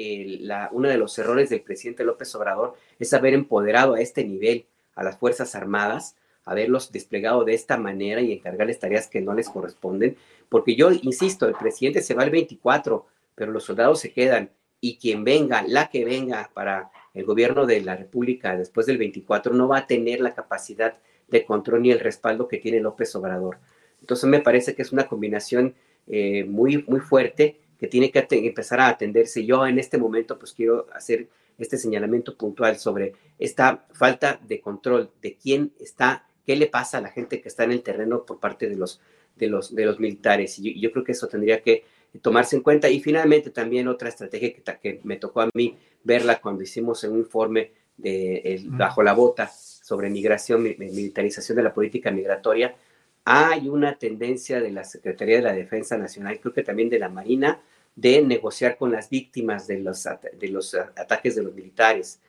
uno de los errores del presidente López Obrador es haber empoderado a este nivel a las Fuerzas Armadas, haberlos desplegado de esta manera y encargarles tareas que no les corresponden, porque yo insisto, el presidente se va el 24, pero los soldados se quedan y quien venga, la que venga para el gobierno de la República después del 24 no va a tener la capacidad de control ni el respaldo que tiene López Obrador. Entonces me parece que es una combinación eh, muy, muy fuerte que tiene que empezar a atenderse. Yo en este momento pues quiero hacer este señalamiento puntual sobre esta falta de control de quién está, qué le pasa a la gente que está en el terreno por parte de los, de los, de los militares. Y yo, creo que eso tendría que tomarse en cuenta. Y finalmente también otra estrategia que, que me tocó a mí verla cuando hicimos un informe de bajo la bota sobre migración, militarización de la política migratoria, hay una tendencia de la Secretaría de la Defensa Nacional, creo que también de la Marina, de negociar con las víctimas de los, de los ataques de los militares.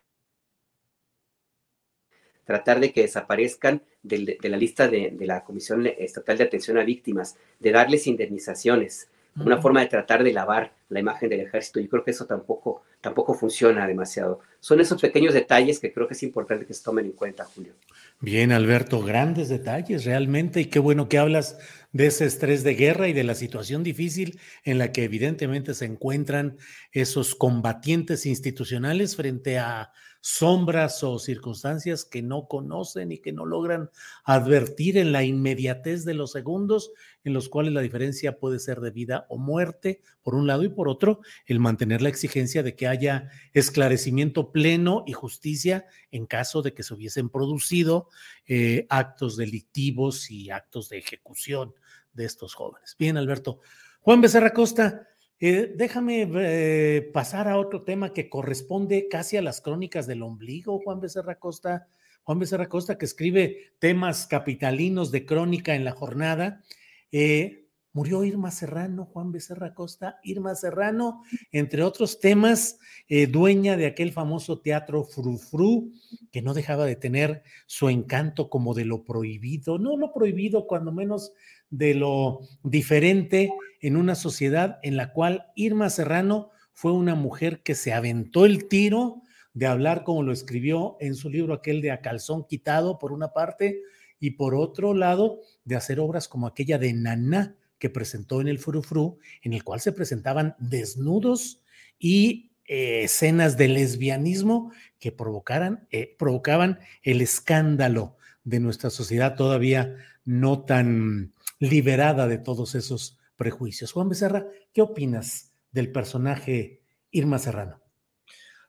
Tratar de que desaparezcan de, la lista de, de, la Comisión Estatal de Atención a Víctimas, de darles indemnizaciones, una forma de tratar de lavar la imagen del ejército. Yo creo que eso tampoco, tampoco funciona demasiado. Son esos pequeños detalles que creo que es importante que se tomen en cuenta, Julio. Bien, Alberto, grandes detalles realmente y qué bueno que hablas de ese estrés de guerra y de la situación difícil en la que evidentemente se encuentran esos combatientes institucionales frente a sombras o circunstancias que no conocen y que no logran advertir en la inmediatez de los segundos en los cuales la diferencia puede ser de vida o muerte, por un lado, y por otro, el mantener la exigencia de que haya esclarecimiento pleno y justicia en caso de que se hubiesen producido eh, actos delictivos y actos de ejecución de estos jóvenes. Bien, Alberto. Juan Becerra Costa, eh, déjame eh, pasar a otro tema que corresponde casi a las crónicas del ombligo, Juan Becerra Costa. Juan Becerra Costa, que escribe temas capitalinos de crónica en la jornada. Eh, murió Irma Serrano, Juan Becerra Costa, Irma Serrano, entre otros temas, dueña de aquel famoso teatro Frufru, que no dejaba de tener su encanto como de lo prohibido, no lo prohibido, cuando menos de lo diferente en una sociedad en la cual Irma Serrano fue una mujer que se aventó el tiro de hablar como lo escribió en su libro aquel de A Calzón Quitado, por una parte, y por otro lado, de hacer obras como aquella de Naná que presentó en el Furufru, en el cual se presentaban desnudos y eh, escenas de lesbianismo que provocaran, eh, provocaban el escándalo de nuestra sociedad todavía no tan liberada de todos esos prejuicios. Juan Becerra, ¿qué opinas del personaje Irma Serrano?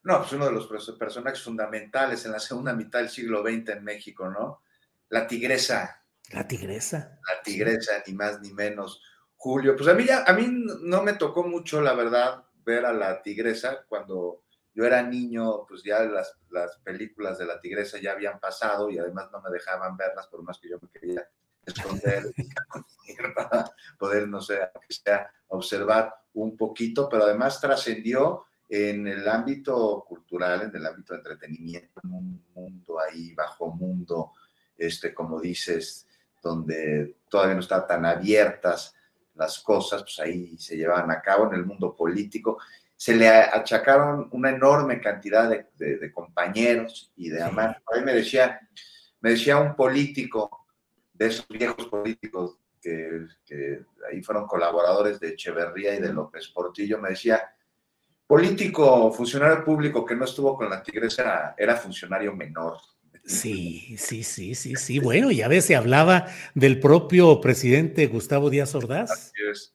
No, pues uno de los personajes fundamentales en la segunda mitad del siglo XX en México, ¿no? La tigresa. La tigresa. La tigresa, ni más ni menos. Julio, pues a mí, ya, a mí no me tocó mucho, la verdad, ver a la tigresa cuando yo era niño, pues ya las, las películas de la tigresa ya habían pasado y además no me dejaban verlas por más que yo me quería esconder <laughs> poder, no sé, sea, observar un poquito, pero además trascendió en el ámbito cultural, en el ámbito de entretenimiento, en un mundo ahí, bajo mundo, este, como dices, donde todavía no están tan abiertas las cosas, pues ahí se llevaban a cabo en el mundo político. Se le achacaron una enorme cantidad de, compañeros y de amantes. Ahí me decía, me decía un político de esos viejos políticos que, ahí fueron colaboradores de Echeverría y de López Portillo, me decía, político, funcionario público que no estuvo con la tigresa era, funcionario menor. Sí, sí, sí, sí, sí. Bueno, ya ves, se hablaba del propio presidente Gustavo Díaz Ordaz. Así es,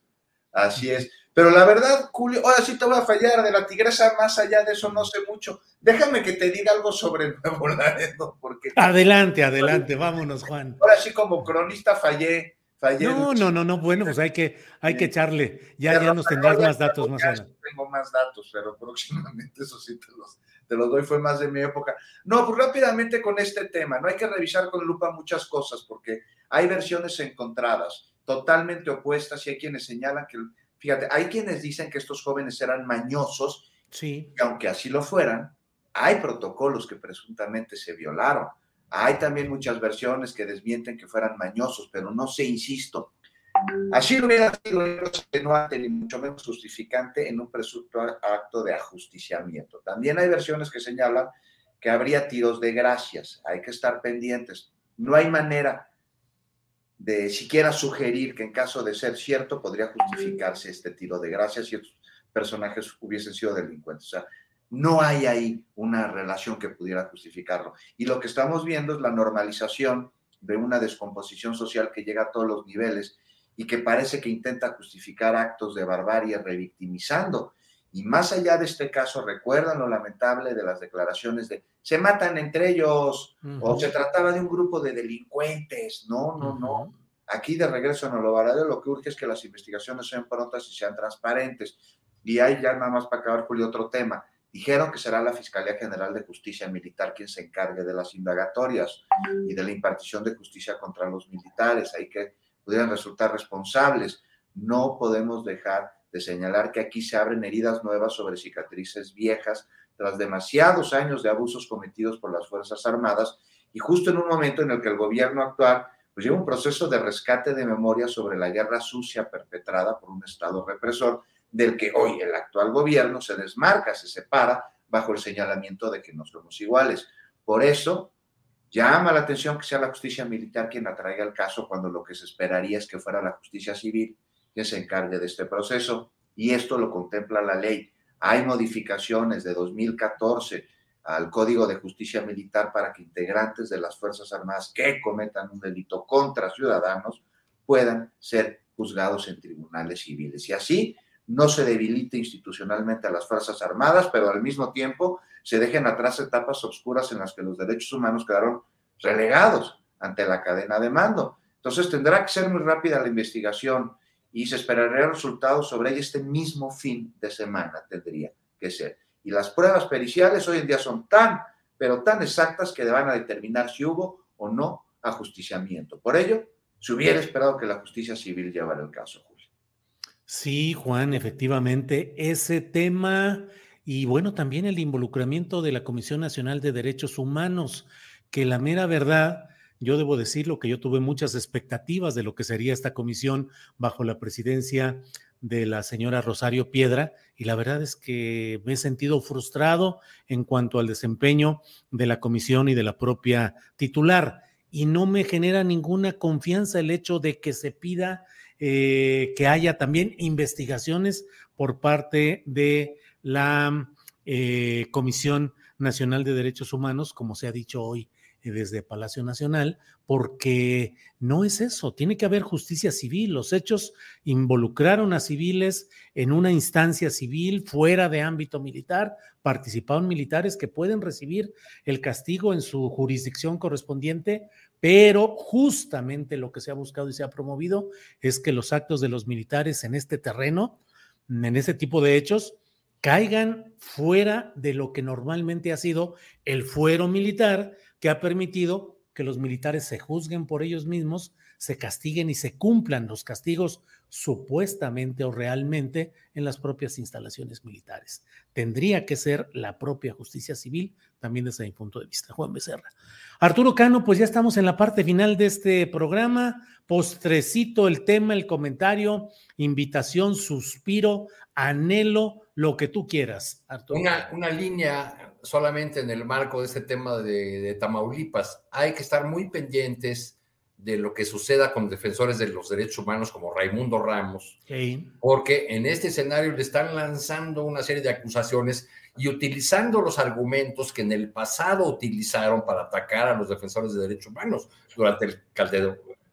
así es. Pero la verdad, Julio, ahora sí te voy a fallar de la tigresa, más allá de eso no sé mucho. Déjame que te diga algo sobre Nuevo <laughs> Laredo, porque... Adelante, adelante, vámonos, Juan. Ahora sí como cronista fallé, fallé. No, no, no, no, bueno, pues hay que, hay que echarle, ya, ya nos tendrás más datos más adelante. Tengo más datos, pero próximamente <laughs> eso sí te los, te los doy, fue más de mi época. No, pues rápidamente con este tema, no hay que revisar con lupa muchas cosas, porque hay versiones encontradas, totalmente opuestas, y hay quienes señalan que Fíjate, hay quienes dicen que estos jóvenes eran mañosos Sí. Y aunque así lo fueran, hay protocolos que presuntamente se violaron. Hay también muchas versiones que desmienten que fueran mañosos, pero no sé, insisto. Así lo hubiera sido extenuante ni mucho menos justificante en un presunto acto de ajusticiamiento. También hay versiones que señalan que habría tiros de gracias. Hay que estar pendientes. No hay manera de siquiera sugerir que en caso de ser cierto podría justificarse este tiro de gracias si estos personajes hubiesen sido delincuentes. O sea, no hay ahí una relación que pudiera justificarlo. Y lo que estamos viendo es la normalización de una descomposición social que llega a todos los niveles y que parece que intenta justificar actos de barbarie revictimizando. Y más allá de este caso, recuerdan lo lamentable de las declaraciones de se matan entre ellos o se trataba de un grupo de delincuentes. No, no, no. Aquí de regreso en lo verdadero lo que urge es que las investigaciones sean prontas y sean transparentes. Y hay ya nada más para acabar, Julio, otro tema. Dijeron que será la Fiscalía General de Justicia Militar quien se encargue de las indagatorias y de la impartición de justicia contra los militares, ahí que pudieran resultar responsables. No podemos dejar de señalar que aquí se abren heridas nuevas sobre cicatrices viejas tras demasiados años de abusos cometidos por las Fuerzas Armadas y justo en un momento en el que el gobierno actual pues lleva un proceso de rescate de memoria sobre la guerra sucia perpetrada por un Estado represor del que hoy el actual gobierno se desmarca, se separa bajo el señalamiento de que no somos iguales. Por eso, llama la atención que sea la justicia militar quien atraiga el caso cuando lo que se esperaría es que fuera la justicia civil quien se encargue de este proceso. Y esto lo contempla la ley. Hay modificaciones de 2014 al Código de Justicia Militar para que integrantes de las Fuerzas Armadas que cometan un delito contra ciudadanos puedan ser juzgados en tribunales civiles. Y así no se debilite institucionalmente a las Fuerzas Armadas, pero al mismo tiempo se dejen atrás etapas oscuras en las que los derechos humanos quedaron relegados ante la cadena de mando. Entonces tendrá que ser muy rápida la investigación y se esperaría resultados sobre ella este mismo fin de semana, tendría que ser. Y las pruebas periciales hoy en día son tan, pero tan exactas que van a determinar si hubo o no ajusticiamiento. Por ello, se hubiera esperado que la justicia civil llevara el caso. Sí, Juan, efectivamente, ese tema y bueno, también el involucramiento de la Comisión Nacional de Derechos Humanos, que la mera verdad, yo debo decirlo que yo tuve muchas expectativas de lo que sería esta comisión bajo la presidencia de la señora Rosario Piedra y la verdad es que me he sentido frustrado en cuanto al desempeño de la comisión y de la propia titular y no me genera ninguna confianza el hecho de que se pida eh, que haya también investigaciones por parte de la eh, Comisión Nacional de Derechos Humanos, como se ha dicho hoy desde Palacio Nacional, porque no es eso, tiene que haber justicia civil. Los hechos involucraron a civiles en una instancia civil fuera de ámbito militar, participaron militares que pueden recibir el castigo en su jurisdicción correspondiente, pero justamente lo que se ha buscado y se ha promovido es que los actos de los militares en este terreno, en este tipo de hechos, caigan fuera de lo que normalmente ha sido el fuero militar que ha permitido que los militares se juzguen por ellos mismos, se castiguen y se cumplan los castigos supuestamente o realmente en las propias instalaciones militares. Tendría que ser la propia justicia civil también desde mi punto de vista. Juan Becerra. Arturo Cano, pues ya estamos en la parte final de este programa. Postrecito el tema, el comentario, invitación, suspiro, anhelo, lo que tú quieras, Arturo. Una, una línea solamente en el marco de este tema de, de Tamaulipas. Hay que estar muy pendientes de lo que suceda con defensores de los derechos humanos como Raimundo Ramos, porque en este escenario le están lanzando una serie de acusaciones y utilizando los argumentos que en el pasado utilizaron para atacar a los defensores de derechos humanos durante el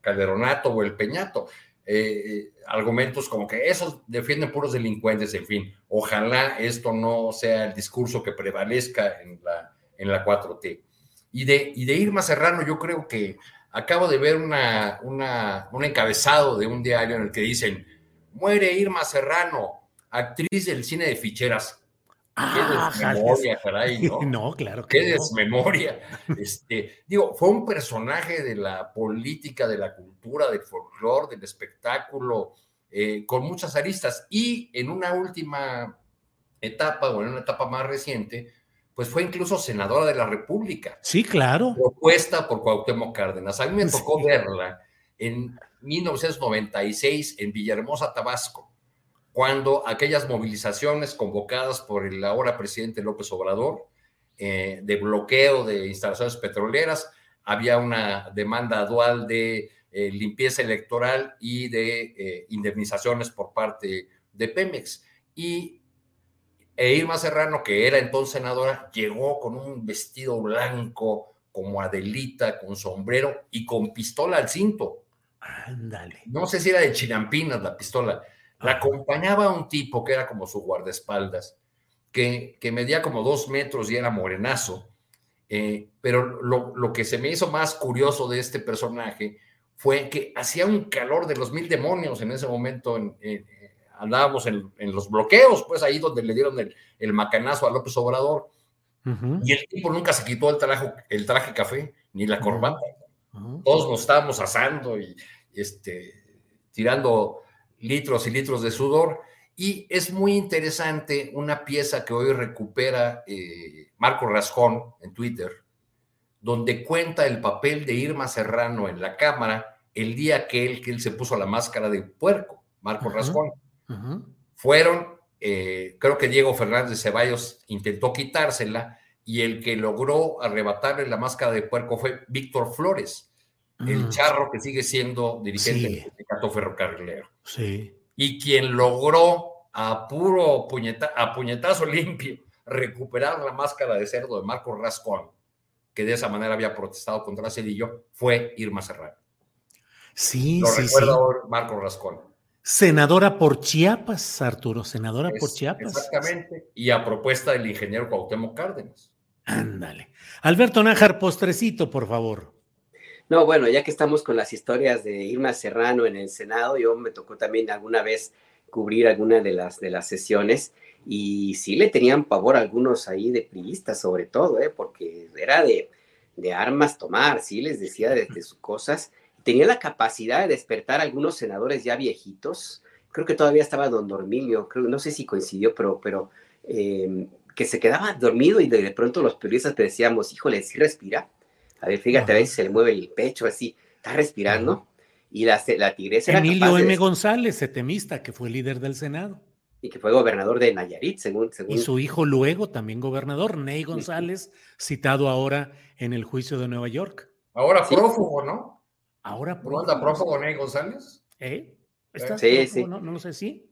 calderonato o el peñato. Eh, argumentos como que esos defienden puros delincuentes, en fin, ojalá esto no sea el discurso que prevalezca en la, en la 4T. Y de, y de Irma Serrano, yo creo que acabo de ver una, un encabezado de un diario en el que dicen, muere Irma Serrano, actriz del cine de ficheras. Ah, qué desmemoria, caray, ¿no? <laughs> No, claro que Qué desmemoria. <laughs> Este, digo, fue un personaje de la política, de la cultura, del folclore, del espectáculo, eh, con muchas aristas. Y en una última etapa o en una etapa más reciente, pues fue incluso senadora de la República. Sí, claro. Propuesta por Cuauhtémoc Cárdenas. A mí me tocó verla en 1996 en Villahermosa, Tabasco, cuando aquellas movilizaciones convocadas por el ahora presidente López Obrador eh, de bloqueo de instalaciones petroleras, había una demanda dual de eh, limpieza electoral y de eh, indemnizaciones por parte de Pemex. Y e Irma Serrano, que era entonces senadora, llegó con un vestido blanco como Adelita, con sombrero y con pistola al cinto. Ándale. No sé si era de Chinampinas la pistola. La acompañaba un tipo que era como su guardaespaldas, que, que medía como dos metros y era morenazo. Eh, pero lo, que se me hizo más curioso de este personaje fue que hacía un calor de los mil demonios en ese momento en, andábamos en, los bloqueos, pues ahí donde le dieron el, macanazo a López Obrador. Y el tipo nunca se quitó el traje, el traje café, ni la corbata. Todos nos estábamos asando y este, tirando litros y litros de sudor. Y es muy interesante una pieza que hoy recupera eh, Marco Rascón en Twitter, donde cuenta el papel de Irma Serrano en la cámara el día que él, que él se puso la máscara de puerco, Marco Rascón. Fueron, eh, creo que Diego Fernández Ceballos intentó quitársela y el que logró arrebatarle la máscara de puerco fue Víctor Flores, el charro que sigue siendo dirigente del sindicato ferrocarrilero. Sí. Y quien logró a puro puñeta, a puñetazo limpio recuperar la máscara de cerdo de Marco Rascón, que de esa manera había protestado contra Cedillo, fue Irma Serrano. Sí, Lo sí, recuerda Marco Rascón. Senadora por Chiapas, Arturo, senadora por Chiapas. Exactamente, y a propuesta del ingeniero Cuauhtémoc Cárdenas. Ándale. Alberto Nájar, postrecito, por favor. No, bueno, ya que estamos con las historias de Irma Serrano en el Senado, yo me tocó también alguna vez cubrir alguna de las, de las sesiones y sí le tenían pavor algunos ahí de priistas sobre todo, ¿eh? porque era de, de armas tomar, sí les decía de, de sus cosas tenía la capacidad de despertar a algunos senadores ya viejitos. Creo que todavía estaba don Dormilio, creo, no sé si coincidió, pero, pero em, que se quedaba dormido y de, pronto los periodistas te decíamos, híjole, ¿sí respira? A ver, fíjate, a ver si se le mueve el pecho así, está respirando. Y la, la tigresa Emilio M. González, setemista, que fue líder del Senado. Y que fue gobernador de Nayarit, según, según... Y su hijo luego también gobernador, Ney González, citado ahora en el juicio de Nueva York. Ahora prófugo, ¿no? Ahora ¿No anda prófugo Ney González? ¿Eh? sí, sí. No, lo sé, sí.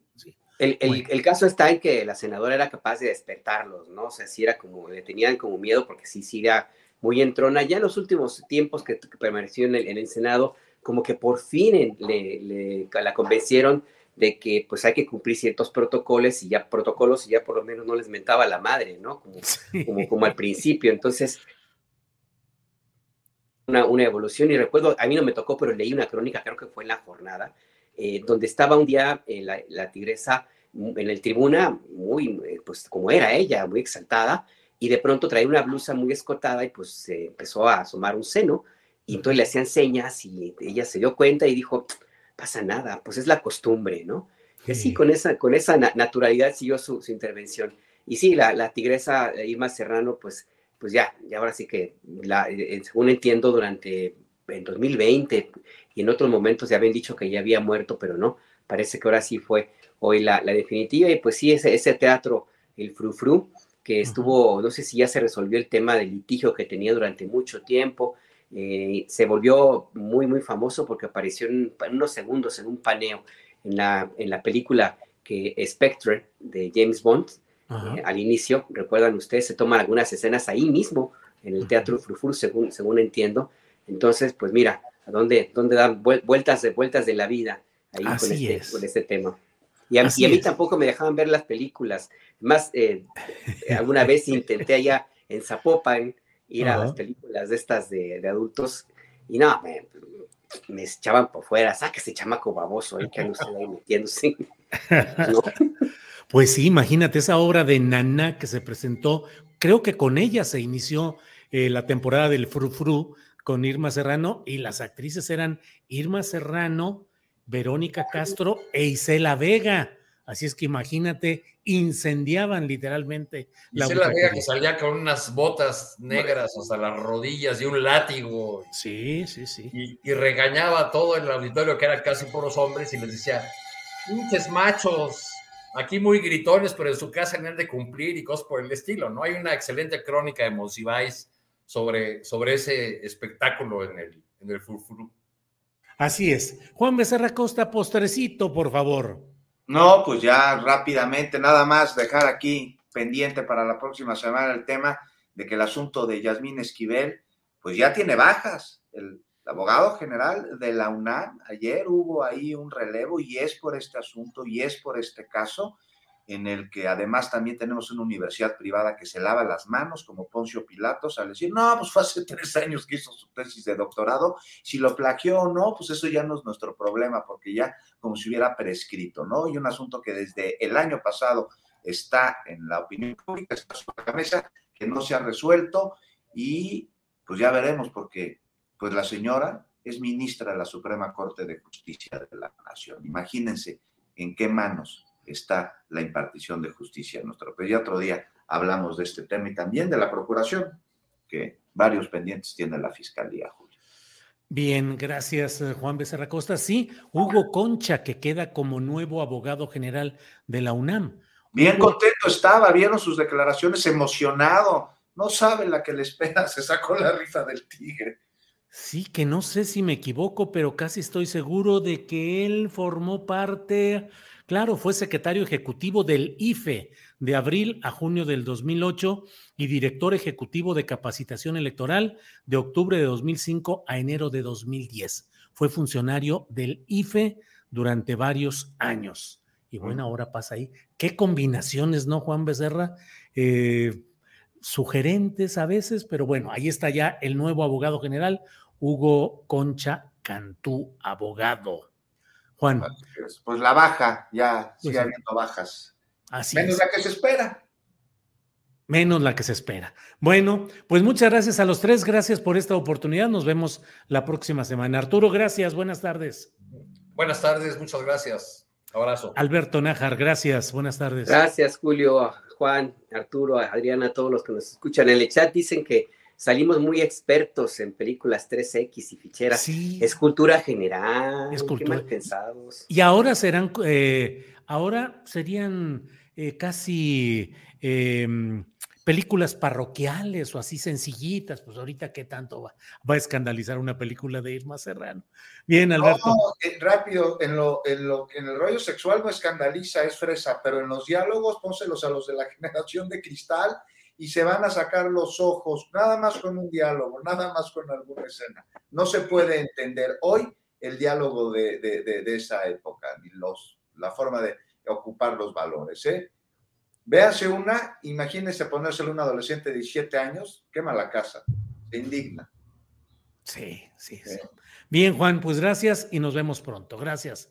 El, el, caso está en que la senadora era capaz de despertarlos, ¿no? O sea, sí era como, le tenían como miedo porque sí, sí era muy entrona. Ya en los últimos tiempos que, permaneció en el, en el, Senado, como que por fin le, le, la convencieron de que pues hay que cumplir ciertos protocolos y ya protocolos y ya por lo menos no les mentaba la madre, ¿no? Como, como, como al principio. Entonces, una, evolución y recuerdo, a mí no me tocó, pero leí una crónica, creo que fue en la jornada, eh, donde estaba un día eh, la, tigresa en el tribuna, muy, eh, pues como era ella, muy exaltada, y de pronto traía una blusa muy escotada y pues se empezó a asomar un seno, y entonces le hacían señas y ella se dio cuenta y dijo, pasa nada, pues es la costumbre, ¿no? Y así con esa, con esa naturalidad siguió su, su, intervención. Y sí, la, la tigresa Irma Serrano, pues pues ya, ya ahora sí que, la, eh, según entiendo, durante en 2020 y en otros momentos ya habían dicho que ya había muerto, pero no, parece que ahora sí fue hoy la, la definitiva. Y pues sí, ese, ese teatro, el Frufru, que estuvo, no sé si ya se resolvió el tema del litigio que tenía durante mucho tiempo, eh, se volvió muy, muy famoso porque apareció en, unos segundos en un paneo en la, en la película que Spectre de James Bond, eh, al inicio, recuerdan ustedes, se toman algunas escenas ahí mismo, en el Teatro Frufur, según, según entiendo. Entonces, pues mira, a dónde, dónde dan vueltas de vueltas de la vida ahí con este, con este, tema. Y a, mí tampoco me dejaban ver las películas. Más, eh, alguna vez intenté allá en Zapopan ir a las películas de estas de, adultos y no, me, me, echaban por fuera, sáquese chamaco baboso, ahí que anda usted ahí metiéndose. <laughs> Pues sí, imagínate esa obra de Nana que se presentó, creo que con ella se inició eh, la temporada del Fru Fru con Irma Serrano y las actrices eran Irma Serrano, Verónica Castro e Isela Vega. Así es que imagínate, incendiaban literalmente la, la veía que salía con unas botas negras hasta las rodillas y un látigo. Sí, sí, sí. Y, regañaba a todo el auditorio que eran casi puros hombres y les decía, pinches machos, aquí muy gritones, pero en su casa han de cumplir y cosas por el estilo, ¿no? Hay una excelente crónica de Monsiváis sobre, sobre ese espectáculo en el, en el Furfuru. Así es. Juan Becerra Costa, postrecito, por favor. No, pues ya rápidamente, nada más dejar aquí pendiente para la próxima semana el tema de que el asunto de Yasmín Esquivel, pues ya tiene bajas. El abogado general de la UNAM, ayer hubo ahí un relevo y es por este asunto y es por este caso en el que además también tenemos una universidad privada que se lava las manos como Poncio Pilatos al decir, no, pues fue hace <laughs> tres años que hizo su tesis de doctorado, si lo plagió o no, pues eso ya no es nuestro problema, porque ya como si hubiera prescrito, ¿no? Y un asunto que desde el año pasado está en la opinión pública, está sobre la mesa, que no se ha resuelto y pues ya veremos porque pues la señora es ministra de la Suprema Corte de Justicia de la Nación. Imagínense en qué manos está la impartición de justicia en nuestro país. Y otro día hablamos de este tema y también de la procuración, que varios pendientes tiene la Fiscalía, Julio. Bien, gracias eh, Juan Becerra Costa. Sí, Hugo Concha, que queda como nuevo abogado general de la UNAM. Bien contento estaba, vieron sus declaraciones, emocionado. No sabe la que le espera, <laughs> se sacó la rifa del tigre. Sí, que no sé si me equivoco, pero casi estoy seguro de que él formó parte Claro, fue secretario ejecutivo del IFE de abril a junio del 2008 y director ejecutivo de capacitación electoral de octubre de 2005 a enero de 2010. Fue funcionario del IFE durante varios años. Y bueno, ahora pasa ahí. ¿Qué combinaciones, no, Juan Becerra? Eh, sugerentes a veces, pero bueno, ahí está ya el nuevo abogado general, Hugo Concha Cantú, abogado. Juan. Pues la baja, ya sigue habiendo bajas. Así Menos la que se espera. Menos la que se espera. Bueno, pues muchas gracias a los tres, gracias por esta oportunidad. Nos vemos la próxima semana. Arturo, gracias, buenas tardes. Buenas tardes, muchas gracias. Abrazo. Alberto Nájar, gracias, buenas tardes. Gracias, Julio, Juan, Arturo, Adriana, todos los que nos escuchan en el chat dicen que salimos muy expertos en películas 3X y ficheras. Sí. Es cultura general. Es cultura. Qué pensados. Y ahora serán, eh, ahora serían eh, casi em, películas parroquiales o así sencillitas. Pues ahorita qué tanto va, va, a escandalizar una película de Irma Serrano. Bien, Alberto. No, eh, rápido, en, lo, en, lo, en el rollo sexual no escandaliza, es fresa, pero en los diálogos pónselos a los de la <laughs> generación de cristal y se van a sacar los ojos, nada más con un diálogo, nada más con alguna escena. No se puede entender hoy el diálogo de, de, esa época, ni los, la forma de ocupar los valores. ¿eh? Véase una, imagínese ponérselo a un adolescente de 17 años, quema la casa, se indigna. Sí, sí, sí. Bien, Juan, pues gracias y nos vemos pronto. Gracias.